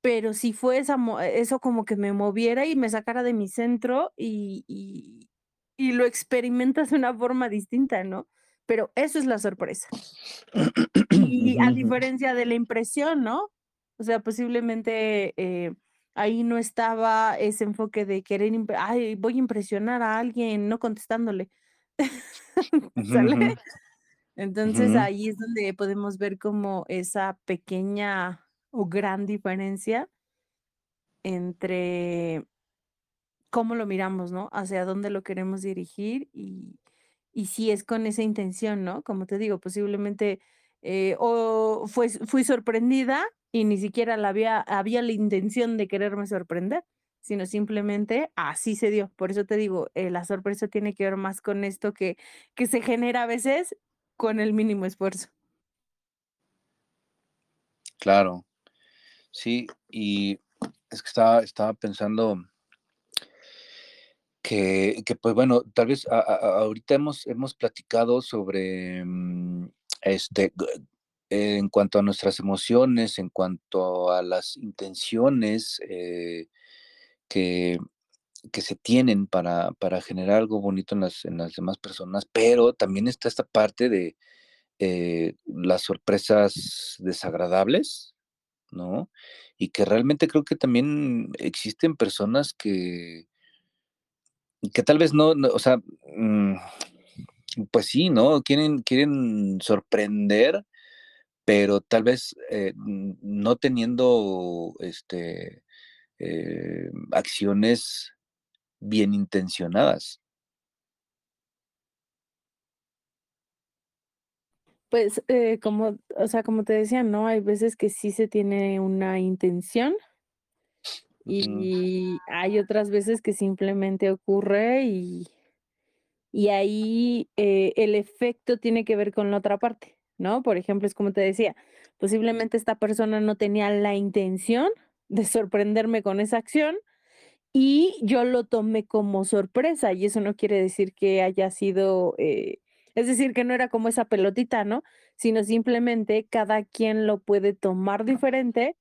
pero sí fue esa mo eso como que me moviera y me sacara de mi centro y y y lo experimentas de una forma distinta, ¿no? pero eso es la sorpresa. Y a diferencia de la impresión, ¿no? O sea, posiblemente eh, ahí no estaba ese enfoque de querer, ay, voy a impresionar a alguien no contestándole. *laughs* ¿Sale? Entonces ahí es donde podemos ver como esa pequeña o gran diferencia entre cómo lo miramos, ¿no? Hacia dónde lo queremos dirigir y, y si es con esa intención, ¿no? Como te digo, posiblemente eh, o fue, fui sorprendida y ni siquiera la había, había la intención de quererme sorprender, sino simplemente así se dio. Por eso te digo, eh, la sorpresa tiene que ver más con esto que, que se genera a veces con el mínimo esfuerzo. Claro, sí, y es que estaba, estaba pensando que, que, pues bueno, tal vez ahorita hemos, hemos platicado sobre mm, este en cuanto a nuestras emociones, en cuanto a las intenciones eh, que, que se tienen para, para, generar algo bonito en las, en las demás personas, pero también está esta parte de eh, las sorpresas desagradables, ¿no? Y que realmente creo que también existen personas que, que tal vez no, o sea, mm, pues sí, ¿no? Quieren, quieren sorprender, pero tal vez eh, no teniendo este, eh, acciones bien intencionadas. Pues, eh, como, o sea, como te decía, ¿no? Hay veces que sí se tiene una intención y hay otras veces que simplemente ocurre y, y ahí eh, el efecto tiene que ver con la otra parte, ¿no? Por ejemplo, es como te decía, posiblemente esta persona no tenía la intención de sorprenderme con esa acción y yo lo tomé como sorpresa y eso no quiere decir que haya sido... Eh, es decir, que no era como esa pelotita, ¿no? Sino simplemente cada quien lo puede tomar diferente,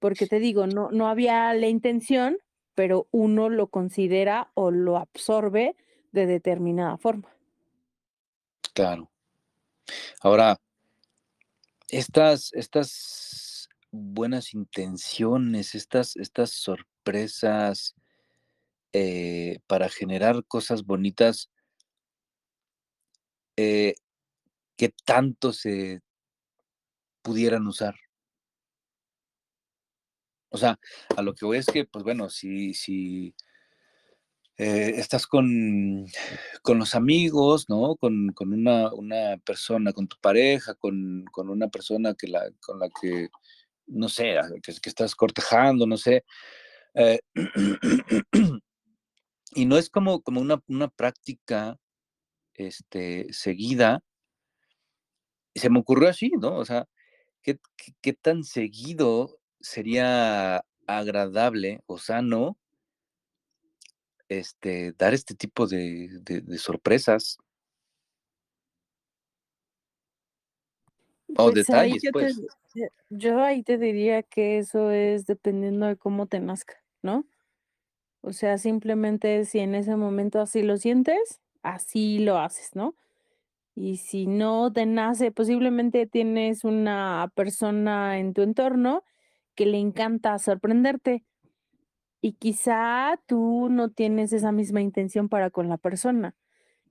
porque te digo, no, no había la intención, pero uno lo considera o lo absorbe de determinada forma. Claro. Ahora, estas, estas buenas intenciones, estas, estas sorpresas eh, para generar cosas bonitas, eh, ¿qué tanto se pudieran usar? O sea, a lo que voy es que, pues bueno, si, si eh, estás con, con, los amigos, ¿no? Con, con una, una, persona, con tu pareja, con, con, una persona que la, con la que, no sé, que, que estás cortejando, no sé. *clears throat* y no es como, como una, una práctica este, seguida, se me ocurrió así, ¿no? O sea, ¿qué, qué, tan seguido sería agradable o sano este, dar este tipo de, de, sorpresas? O pues detalles, yo pues. yo ahí te diría que eso es dependiendo de cómo te nazca, ¿no? O sea, simplemente si en ese momento así lo sientes, así lo haces, ¿no? Y si no te nace, posiblemente tienes una persona en tu entorno que le encanta sorprenderte y quizá tú no tienes esa misma intención para con la persona.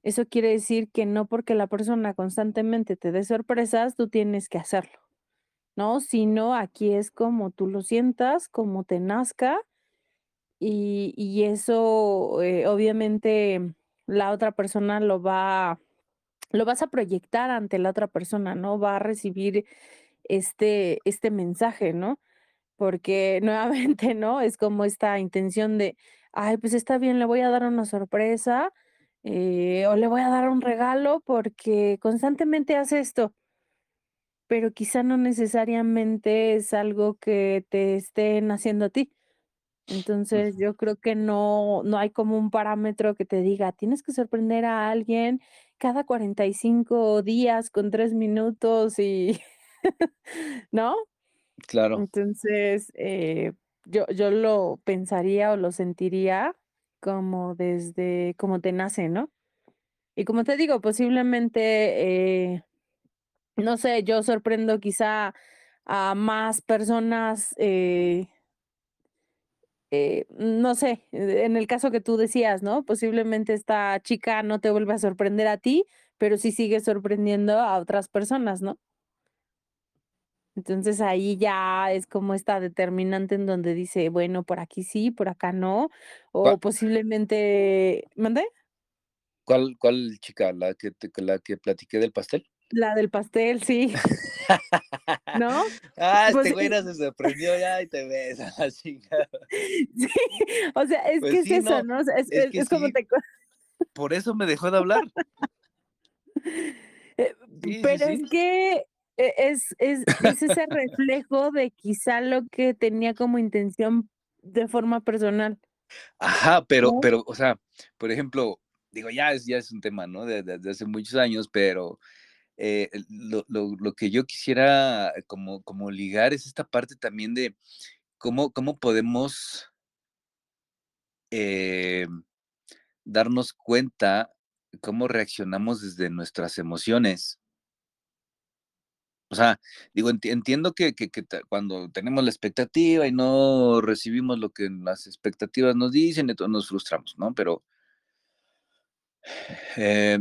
Eso quiere decir que no porque la persona constantemente te dé sorpresas, tú tienes que hacerlo, ¿no? Sino aquí es como tú lo sientas, como te nazca y, eso eh, obviamente la otra persona lo va, lo vas a proyectar ante la otra persona, ¿no? Va a recibir este, este mensaje, ¿no? Porque *laughs* nuevamente, ¿no? Es como esta intención de, ay, pues está bien, le voy a dar una sorpresa eh, o le voy a dar un regalo porque constantemente hace esto, pero quizá no necesariamente es algo que te estén haciendo a ti. Entonces, yo creo que no no hay como un parámetro que te diga: "Tienes que sorprender a alguien cada 45 días con 3 minutos", y *laughs* ¿no? Claro. Entonces, eh, yo yo lo pensaría o lo sentiría como desde como te nace, ¿no? Y como te digo, posiblemente, eh, no sé, yo sorprendo quizá a más personas, eh eh, no sé, en el caso que tú decías, ¿no? Posiblemente esta chica no te vuelva a sorprender a ti, pero sí sigue sorprendiendo a otras personas, ¿no? Entonces ahí ya es como esta determinante en donde dice, bueno, por aquí sí, por acá no, ¿Cuál, o posiblemente, ¿mande? cuál, cuál chica? ¿La que, te- la que platiqué del pastel? La del pastel, sí, *laughs* *laughs* ¿no? ah, Pues este güey no se sorprendió ya y te ves *laughs* a la chingada. sí, o sea, es que Pues es sí, eso, no, ¿no? O sea, es, es es, que es como sí, te... *laughs* por eso me dejó de hablar. eh, Sí, pero es que e- es, es, es ese reflejo de quizá lo que tenía como intención de forma personal, Ajá, pero, pero, o sea, por ejemplo, digo, ya es, ya es un tema, ¿no? De, de- de hace muchos años, pero eh, lo, lo- que yo quisiera como, como ligar es esta parte también de cómo, cómo podemos eh, darnos cuenta cómo reaccionamos desde nuestras emociones. O sea, digo, enti- entiendo que, que- que cuando tenemos la expectativa y no recibimos lo que las expectativas nos dicen, entonces nos frustramos, ¿no? Pero eh,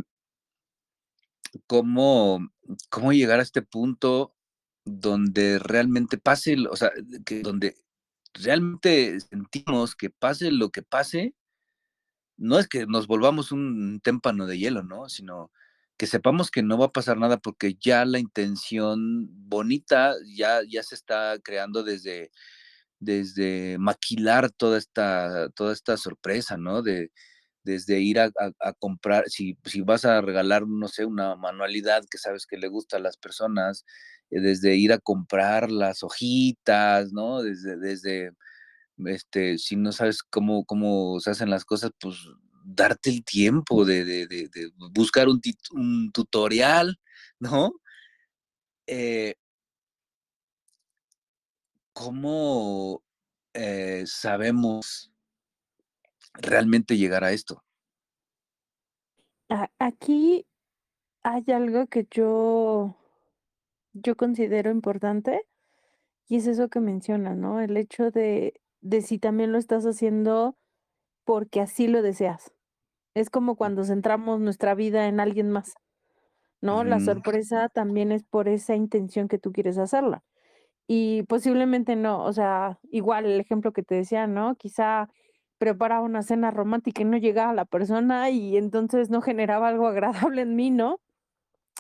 ¿cómo, cómo llegar a este punto donde realmente pase, o sea, que donde realmente sentimos que pase lo que pase, no es que nos volvamos un témpano de hielo, ¿no? Sino que sepamos que no va a pasar nada porque ya la intención bonita ya, ya se está creando desde, desde maquilar toda esta, toda esta sorpresa, ¿no? De, desde ir a, a- comprar, si, si vas a regalar, no sé, una manualidad que sabes que le gusta a las personas, eh, desde ir a comprar las hojitas, ¿no? Desde, desde este, si no sabes cómo, cómo se hacen las cosas, pues darte el tiempo de, de- de- buscar un, un tutorial, *laughs* ¿no? Eh, ¿cómo eh, sabemos realmente llegar a esto? Aquí hay algo que yo, yo considero importante y es eso que mencionas, ¿no? El hecho de, de si también lo estás haciendo porque así lo deseas. Es como cuando centramos nuestra vida en alguien más, ¿no? La Ujú, sorpresa también es por esa intención que tú quieres hacerla. Y posiblemente no, o sea, igual el ejemplo que te decía, ¿no? Quizá preparaba una cena romántica y no llegaba la persona y entonces no generaba algo *laughs* agradable en mí, ¿no?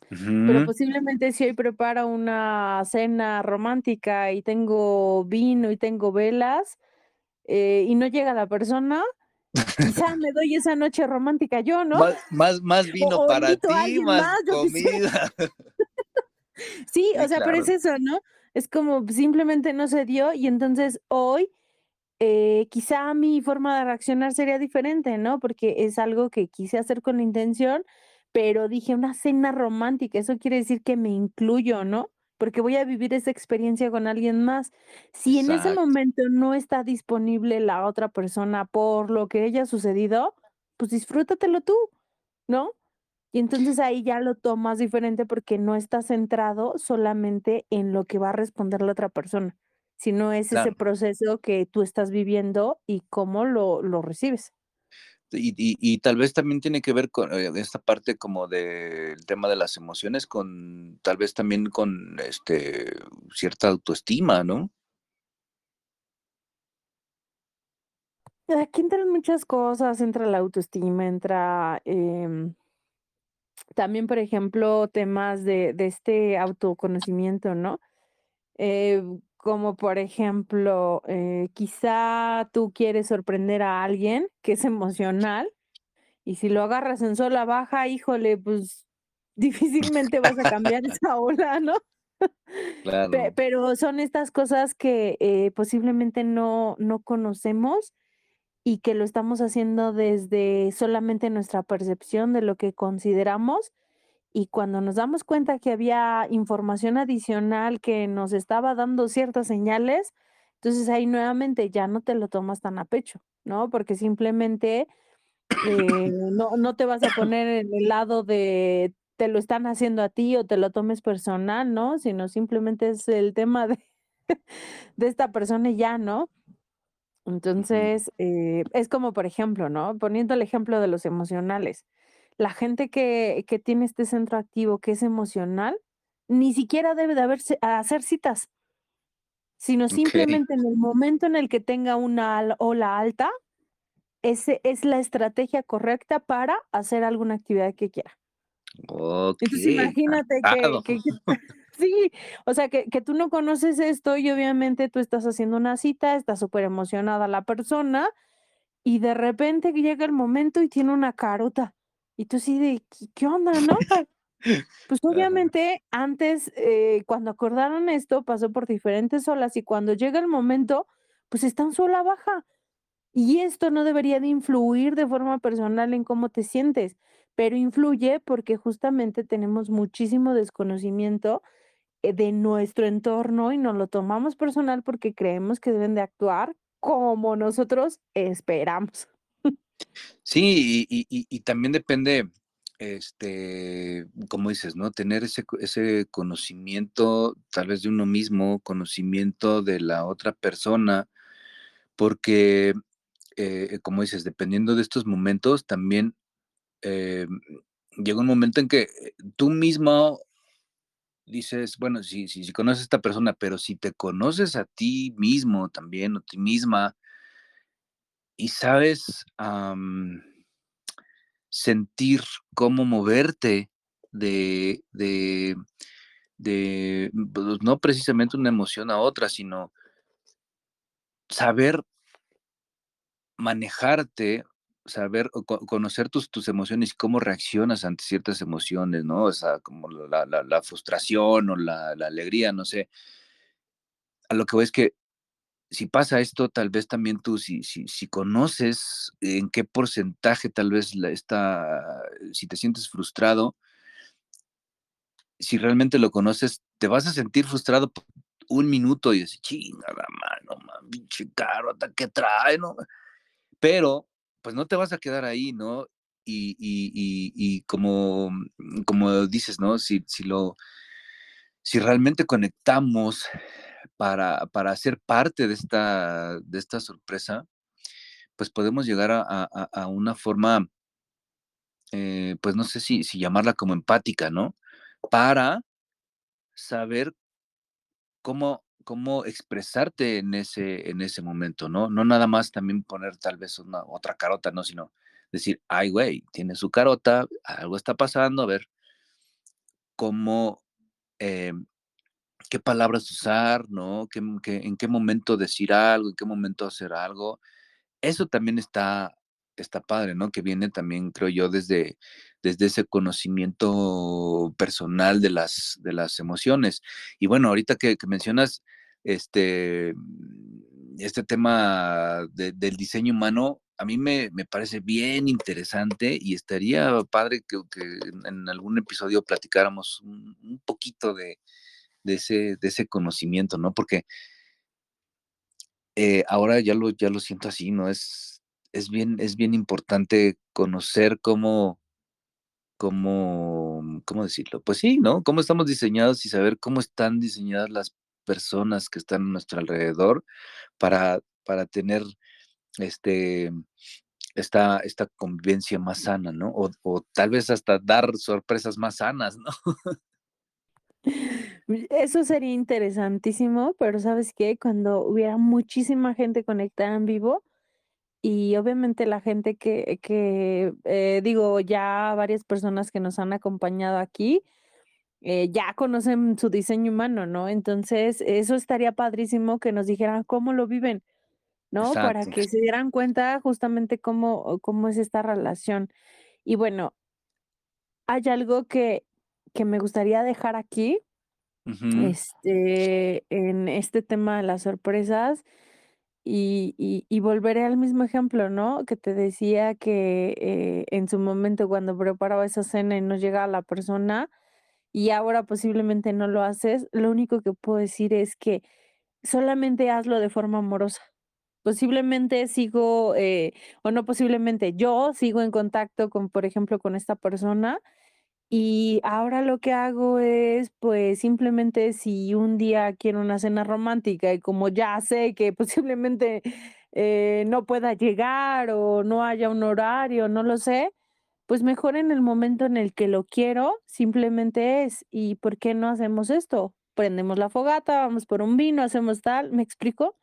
Pero ujú. posiblemente si hoy preparo una cena romántica y tengo vino y tengo velas, eh, y no llega la persona, quizá me *laughs* doy esa noche romántica yo, ¿no? Más, más, más *laughs* O vino o para ti, más más, comida. Sí, o Sí, sea, pero es claro. eso, ¿no? Es como simplemente no se dio y entonces hoy, eh, quizá mi forma de reaccionar sería diferente, ¿no? Porque es algo que quise hacer con intención, pero dije una cena romántica, eso quiere decir que me incluyo, ¿no? Porque voy a vivir esa experiencia con alguien más. Si en ese momento no está disponible la otra persona por lo que haya sucedido, pues disfrútatelo tú, ¿no? Y entonces ahí ya lo tomas diferente porque no estás centrado solamente en lo que va a responder la otra persona, sino es ese proceso que tú estás viviendo y cómo lo, lo recibes. Y, y- y tal vez también tiene que ver con eh, esta parte como del tema de las emociones, con tal vez también con este cierta autoestima, ¿no? Aquí entran muchas cosas, entra la autoestima, entra em, también, por ejemplo, temas de, de este autoconocimiento, ¿no? Eh, como por ejemplo, eh, quizá tú quieres sorprender a alguien que es emocional Y si lo agarras en sola baja, híjole, pues *laughs* difícilmente vas a cambiar *laughs* esa ola, ¿no? *laughs* Pe Claro, pero son estas cosas que, eh, posiblemente no no conocemos y que lo estamos haciendo desde solamente nuestra percepción de lo que consideramos, y cuando nos damos cuenta que había información adicional que nos estaba dando ciertas señales, entonces ahí nuevamente ya no te lo tomas tan a pecho, ¿no? Porque simplemente Eh, *coughs* no, no te vas a poner en el lado de te lo están haciendo a ti o te lo tomes personal, ¿no? Sino simplemente es el tema de, de esta persona y ya, ¿no? Entonces, eh, es como, por ejemplo, ¿no? Poniendo el ejemplo de los emocionales. La gente que, que tiene este centro activo que es emocional, ni siquiera debe de haberse, hacer citas, sino simplemente en el momento en el que tenga una ola alta, ese es la estrategia correcta para hacer alguna actividad que quiera. Entonces imagínate que, *laughs* *laughs* sí, o sea, que, que, tú no conoces esto y obviamente tú estás haciendo una cita, está súper emocionada la persona y de repente llega el momento y tiene una carota. Y tú sí de, ¿qué, onda, no? Pues *laughs* obviamente antes, eh, cuando acordaron esto, pasó por diferentes olas y cuando llega el momento, pues está en sola baja. Y esto no debería de influir de forma personal en cómo te sientes, pero influye porque justamente tenemos muchísimo desconocimiento eh, de nuestro entorno y nos lo tomamos personal porque creemos que deben de actuar como nosotros esperamos. Sí, y, también depende, este, como dices, ¿no? Tener ese, ese conocimiento tal vez de uno mismo, conocimiento de la otra persona, porque eh, como dices, dependiendo de estos momentos, también eh, llega un momento en que tú mismo dices, bueno, si, si, si, conoces a esta persona, pero si te conoces a ti mismo también, o ti misma, y sabes sentir cómo moverte de, de, de, pues, no precisamente una emoción a otra, sino saber manejarte, saber conocer tus, tus emociones y cómo reaccionas ante ciertas emociones, ¿no? O sea, como la, frustración o la, alegría, no sé. A lo que voy es que si pasa esto, tal vez también tú, si, si, conoces en qué porcentaje tal vez la, está, si te sientes frustrado, si realmente lo conoces, te vas a sentir frustrado un minuto y decir, chingada mano, man, pinche caro, ¿qué trae? No? pero pues no te vas a quedar ahí, ¿no? Y, y, como, mm, como dices, ¿no? Si, si, lo, si realmente conectamos para, para ser parte de esta, de esta sorpresa, pues podemos llegar a, una forma, eh, pues no sé si, si llamarla como empática, ¿no? Para saber cómo cómo expresarte en ese, en ese momento, ¿no? No nada más también poner tal vez una otra carota, ¿no? Sino decir, ay, güey, tiene su carota, algo está pasando, a ver cómo, em, qué palabras usar, ¿no? en qué momento decir algo, en qué momento hacer algo. Eso también está, está padre, ¿no? Que viene también, creo yo, desde, desde ese conocimiento personal de las, de las emociones. Y bueno, ahorita que, mencionas este, este tema del diseño humano, a mí me, parece bien interesante y estaría padre que, en algún episodio platicáramos un, poquito de, ese, de ese conocimiento, ¿no? Porque eh, ahora ya lo, ya lo siento así, ¿no? Es, es, bien, es bien importante conocer cómo, cómo, ¿cómo decirlo? Pues sí, ¿no? Cómo estamos diseñados y saber cómo están diseñadas las personas que están a nuestro alrededor para, para tener este, esta, esta convivencia más sana, ¿no? O, o tal vez hasta dar sorpresas más sanas, ¿no? *laughs* Eso sería interesantísimo, pero ¿sabes qué? Cuando hubiera muchísima gente conectada en vivo, y obviamente la gente que, que eh, digo, ya varias personas que nos han acompañado aquí, eh, ya conocen su diseño humano, ¿no? Entonces, eso estaría padrísimo que nos dijeran cómo lo viven, ¿no? Para que se dieran cuenta justamente cómo, cómo es esta relación. Y bueno, hay algo que, que me gustaría dejar aquí, este, en este tema de las sorpresas, y, y, volveré al mismo ejemplo, ¿no? Que te decía que eh, en su momento cuando preparaba esa cena y no llegaba la persona y ahora posiblemente no lo haces, lo único que puedo decir es que solamente hazlo de forma amorosa. Posiblemente sigo, eh, o no posiblemente, yo sigo en contacto con, por ejemplo, con esta persona y ahora lo que hago es, pues, simplemente si un día quiero una cena romántica y como ya sé que posiblemente eh, no pueda llegar o no haya un horario, no lo sé, pues mejor en el momento en el que lo quiero, simplemente es, ¿y por qué no hacemos esto? Prendemos la fogata, vamos por un vino, hacemos tal, ¿me explico?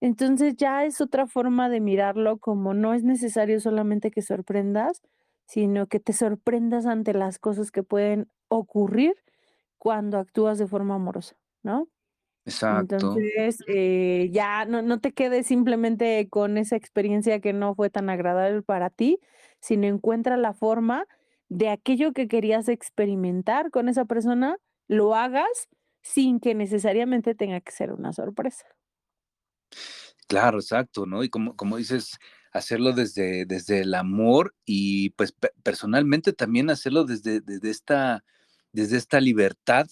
Entonces ya es otra forma de mirarlo como no es necesario solamente que sorprendas, sino que te sorprendas ante las cosas que pueden ocurrir cuando actúas de forma amorosa, ¿no? Exacto. Entonces, eh, ya no, no te quedes simplemente con esa experiencia que no fue tan agradable para ti, sino encuentra la forma de aquello que querías experimentar con esa persona, lo hagas sin que necesariamente tenga que ser una sorpresa. Claro, exacto, ¿no? Y como, como dices, hacerlo desde, desde el amor y pues pe- personalmente también hacerlo desde, desde esta, desde esta libertad,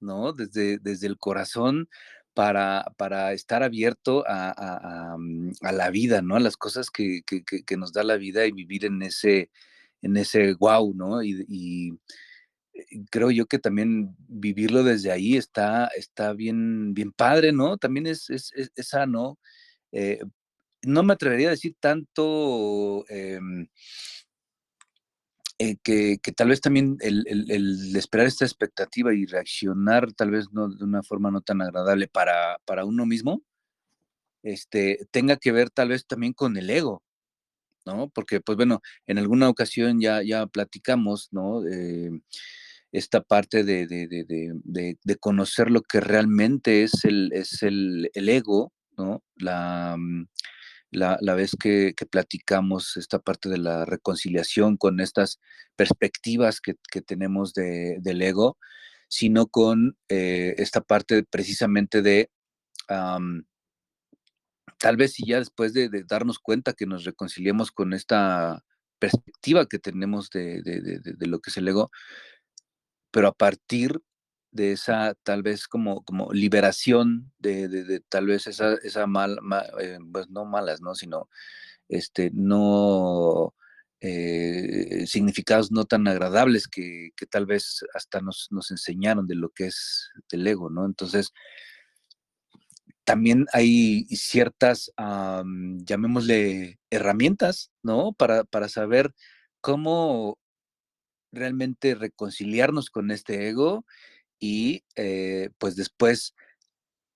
¿no? Desde, desde el corazón para, para estar abierto a, a- mm, la vida, ¿no? A las cosas que, que, nos da la vida y vivir en ese, en ese wow, ¿no? Y, y creo yo que también vivirlo desde ahí está, está bien, bien padre, ¿no? También es, es, es, es sano. Eh, no me atrevería a decir tanto em, eh, que, tal vez también el, esperar esta expectativa y reaccionar tal vez no, de una forma no tan agradable para, para uno mismo, este, tenga que ver tal vez también con el ego, ¿no? Porque, pues bueno, en alguna ocasión ya, ya platicamos, ¿no? Eh, esta parte de, de, de, de, conocer lo que realmente es el, es el, el ego, ¿no? La, mm, la, la vez que, platicamos esta parte de la reconciliación con estas perspectivas que, que tenemos de, del ego, sino con eh, esta parte precisamente de tal vez si ya después de, de, darnos cuenta que nos reconciliemos con esta perspectiva que tenemos de, de, de, lo que es el ego, pero a partir de esa tal vez como, como liberación de, de, tal vez esa, esa mal, eh, pues no malas, ¿no? Sino este, no eh, significados no tan agradables que, que tal vez hasta nos, nos, enseñaron de lo que es el ego, ¿no? Entonces, también hay ciertas, llamémosle, herramientas, ¿no? Para, para saber cómo realmente reconciliarnos con este ego y eh, pues después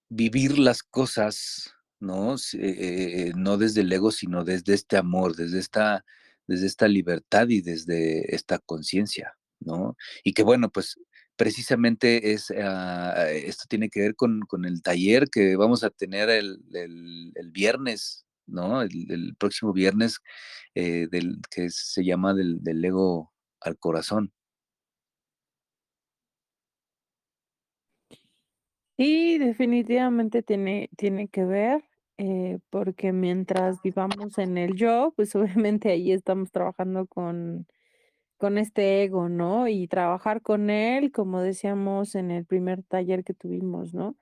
vivir las cosas, ¿no? Eh, no desde el ego, sino desde este amor, desde esta, desde esta libertad y desde esta conciencia, ¿no? Y que bueno, pues precisamente es, uh, esto tiene que ver con, con, el taller que vamos a tener el, el, viernes, ¿no? El, próximo viernes, eh, del, que se llama del, del ego al corazón. Sí, definitivamente tiene, tiene que ver, eh, porque mientras vivamos en el yo, pues *laughs* obviamente ahí estamos trabajando con, con este ego, ¿no? Y trabajar con él, como decíamos en el primer taller que tuvimos, ¿no?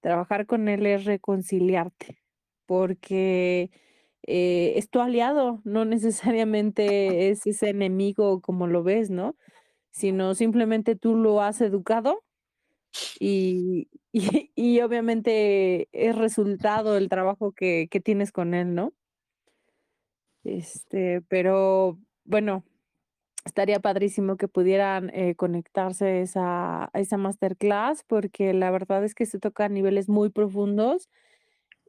Trabajar con él es reconciliarte, porque eh, es tu aliado, no *laughs* necesariamente es ese enemigo como lo ves, ¿no? Sino simplemente tú lo has educado *laughs* y, y, obviamente es resultado del trabajo que, que tienes con él, ¿no? Este, pero bueno, estaría padrísimo que pudieran eh, conectarse esa, a esa masterclass, porque la verdad es que se toca a niveles muy profundos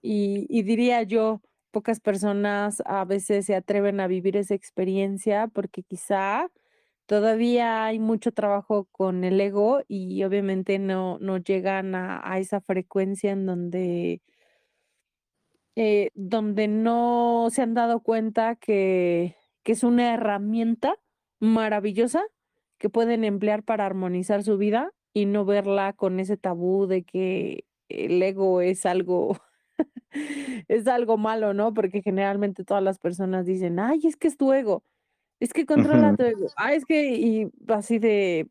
y diría yo, pocas personas a veces se atreven a vivir esa experiencia porque quizá todavía hay mucho trabajo con el ego y obviamente no, no llegan a, a esa frecuencia en donde, eh, donde no se han dado cuenta que, que es una herramienta maravillosa que pueden emplear para armonizar su vida y no verla con ese tabú de que el ego es algo *laughs* es algo malo, ¿no? Porque generalmente todas las personas dicen, ay, es que es tu ego, es que Uh controla -huh. tu ego, ay, es que, y así de,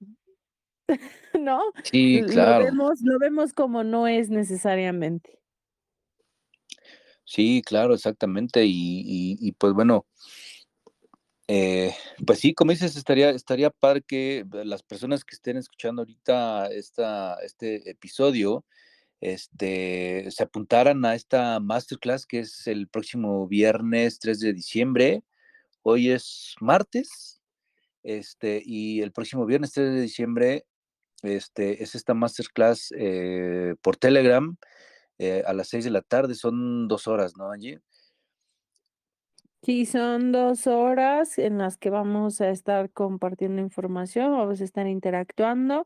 *laughs* ¿no? Sí, Lo claro. vemos, lo vemos como no es necesariamente. Sí, claro, exactamente. Y, pues bueno, eh, pues sí, como dices, estaría, estaría padre que las personas que estén escuchando ahorita esta, este episodio, este, se apuntaran a esta masterclass que es el próximo viernes 3 de diciembre. Hoy es martes, este, y el próximo viernes 3 de diciembre este, es esta masterclass eh, por Telegram eh, a las 6 de la tarde. Son dos horas, ¿no, Angie? Sí, son dos horas en las que vamos a estar compartiendo información, vamos a estar interactuando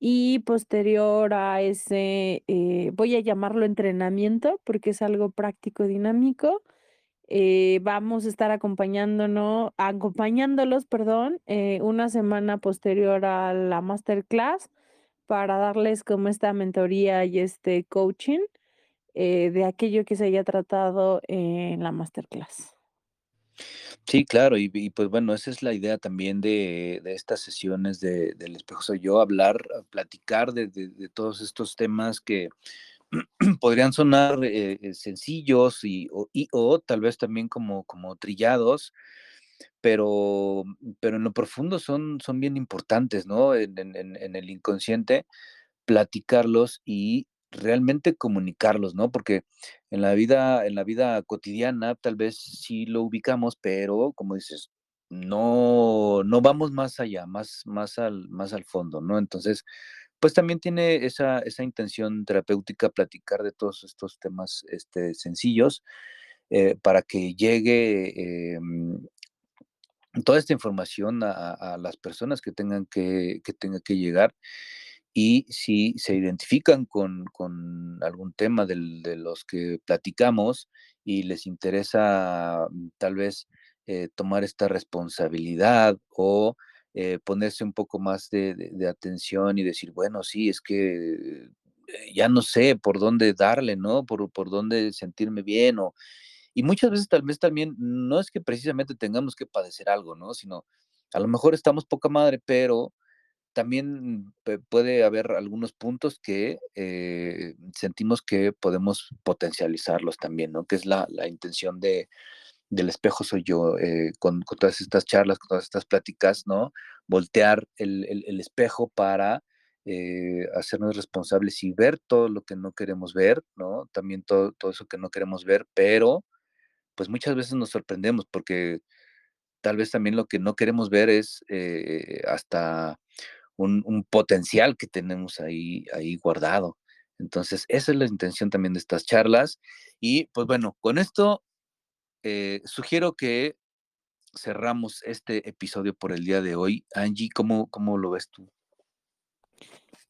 y posterior a ese, eh, voy a llamarlo entrenamiento porque es algo práctico dinámico. Eh, vamos a estar acompañándonos, acompañándolos, perdón, eh, una semana posterior a la masterclass para darles como esta mentoría y este coaching de aquello que se haya tratado en la masterclass. Sí, claro, y, pues bueno, esa es la idea también de, estas sesiones de, del espejo soy yo, hablar, platicar de, todos estos temas que *clears throat* podrían sonar eh, eh, sencillos y o, tal vez también como, como trillados, pero, pero en lo profundo son, son bien importantes, ¿no? En, en el inconsciente, platicarlos y realmente comunicarlos, ¿no? Porque en la vida, en la vida cotidiana tal vez sí lo ubicamos, pero como dices, no, no vamos más allá, más, más, al, más al fondo, ¿no? Entonces, pues también tiene esa, esa intención terapéutica platicar de todos estos temas este, sencillos eh, para que llegue em, toda esta información a, las personas que tengan que, que que llegar y si se identifican con, algún tema de los que platicamos y les interesa mm, tal vez eh, tomar esta responsabilidad o eh, ponerse un poco más de, atención y decir, bueno, sí, es que eh, ya no sé por dónde darle, ¿no? Por, por dónde sentirme bien o... Y muchas veces tal vez también no es que precisamente tengamos que padecer algo, ¿no? Sino a lo mejor estamos poca madre, pero también puede haber algunos puntos que eh, sentimos que podemos potencializarlos también, ¿no? Que es la, intención de, del espejo soy yo, eh, con, todas estas charlas, con todas estas pláticas, ¿no? Voltear el, espejo para eh, hacernos responsables y ver todo lo que no queremos ver, ¿no? También todo, todo eso que no queremos ver, pero pues muchas veces nos sorprendemos porque tal vez también lo que no queremos ver es hasta un, potencial que tenemos ahí, ahí guardado. Entonces, esa es la intención también de estas charlas. Y pues bueno, con esto eh, sugiero que cerramos este episodio por el día de hoy. Angie, ¿cómo, cómo lo ves tú?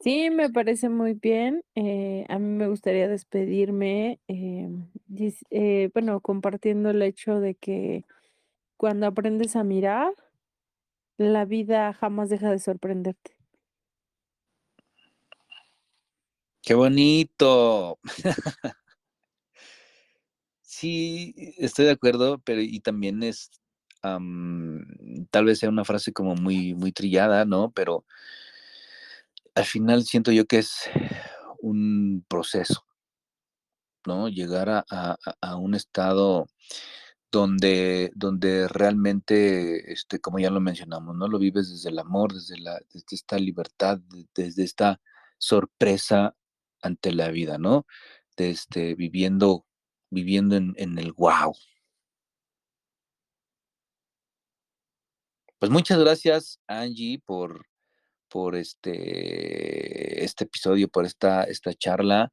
Sí, me parece muy bien. Eh, a mí me gustaría despedirme, eh, bueno, compartiendo el hecho de que cuando aprendes a mirar, la vida jamás deja de sorprenderte. Qué bonito. *laughs* Sí, estoy de acuerdo, pero y también es, tal vez sea una frase como muy, muy trillada, ¿no? Pero al final siento yo que es un proceso, ¿no? Llegar a, un estado donde, donde realmente, este, como ya lo mencionamos, ¿no? Lo vives desde el amor, desde, la, desde esta libertad, desde esta sorpresa ante la vida, ¿no? Este, viviendo, viviendo en, en el wow. Pues muchas gracias, Angie, por, por este, este episodio, por esta, esta charla.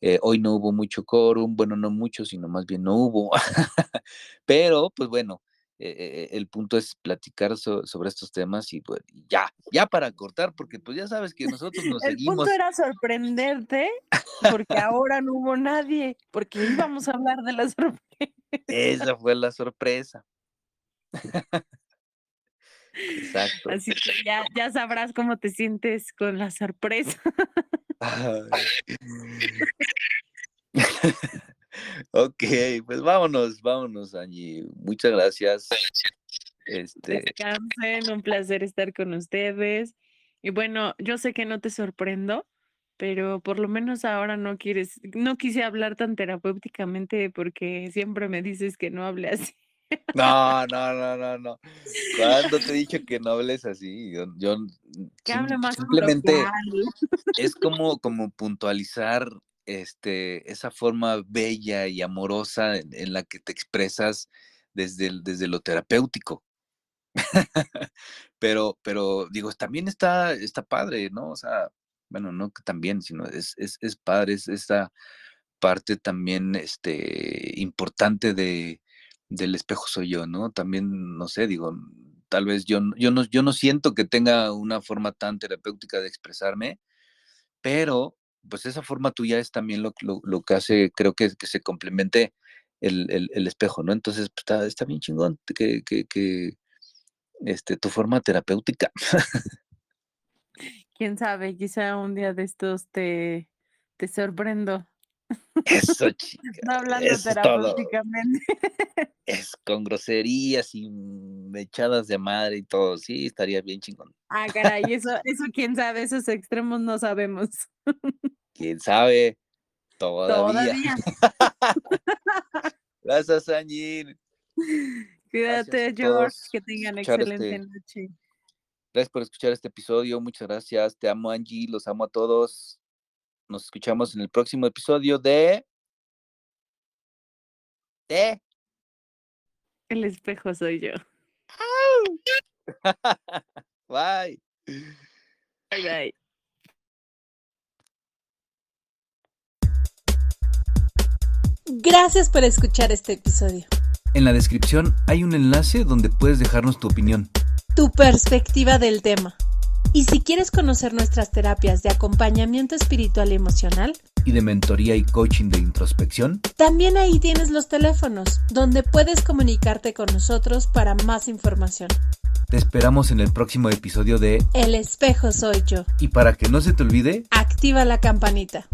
Eh, hoy no hubo mucho quórum, bueno, no mucho, sino más bien no hubo. *laughs* Pero, pues bueno, eh, el punto es platicar sobre estos temas y pues, ya, ya para cortar, porque pues ya sabes que nosotros nos el seguimos. El punto era sorprenderte, porque ahora no hubo nadie, porque íbamos a hablar de la sorpresa. Esa fue la sorpresa. *laughs* Exacto. Así que ya, ya sabrás cómo te sientes con la sorpresa. *laughs* Ok, pues vámonos, vámonos, Angie. Muchas gracias. Este... Descansen, un placer estar con ustedes. Y bueno, yo sé que no te sorprendo, pero por lo menos ahora no quieres, no quise hablar tan terapéuticamente porque siempre me dices que no hable así. No, no, no, no, no. ¿Cuándo te he dicho *laughs* que no hables así? Yo, yo que hable más simplemente es como, como puntualizar este, esa forma bella y amorosa en, la que te expresas desde, desde lo terapéutico. *laughs* pero, pero digo, también está, está padre, ¿no? O sea, bueno, no que también, sino es, es, es padre, es esta parte también este, importante de, del espejo soy yo, ¿no? También, no sé, digo, tal vez yo, yo, no, yo no siento que tenga una forma tan terapéutica de expresarme, pero pues esa forma tuya es también lo, lo, que hace, creo que, que se complemente el, espejo, ¿no? Entonces, pues, está, está bien chingón que, que, que este, tu forma terapéutica. Quién sabe, quizá un día de estos te, te sorprendo. Eso, *laughs* chica. No hablando terapéuticamente. *laughs* Es con groserías y mechadas de madre y todo. Sí, estaría bien chingón. Ah, caray, eso, eso quién sabe, esos extremos no sabemos. *laughs* Quién sabe. Todavía. Todavía. Gracias, Añil. Cuídate, George. Que tengan excelente este noche. Gracias por escuchar este episodio. Muchas gracias. Te amo, Angie. Los amo a todos. Nos escuchamos en el próximo episodio de. De. El espejo soy yo. *laughs* bye. Bye bye. Gracias por escuchar este episodio. En la descripción hay un enlace donde puedes dejarnos tu opinión. Tu perspectiva del tema. Y si quieres conocer nuestras terapias de acompañamiento espiritual y emocional, y de mentoría y coaching de introspección, también ahí tienes los teléfonos, donde puedes comunicarte con nosotros para más información. Te esperamos en el próximo episodio de El espejo soy yo. Y para que no se te olvide, activa la campanita.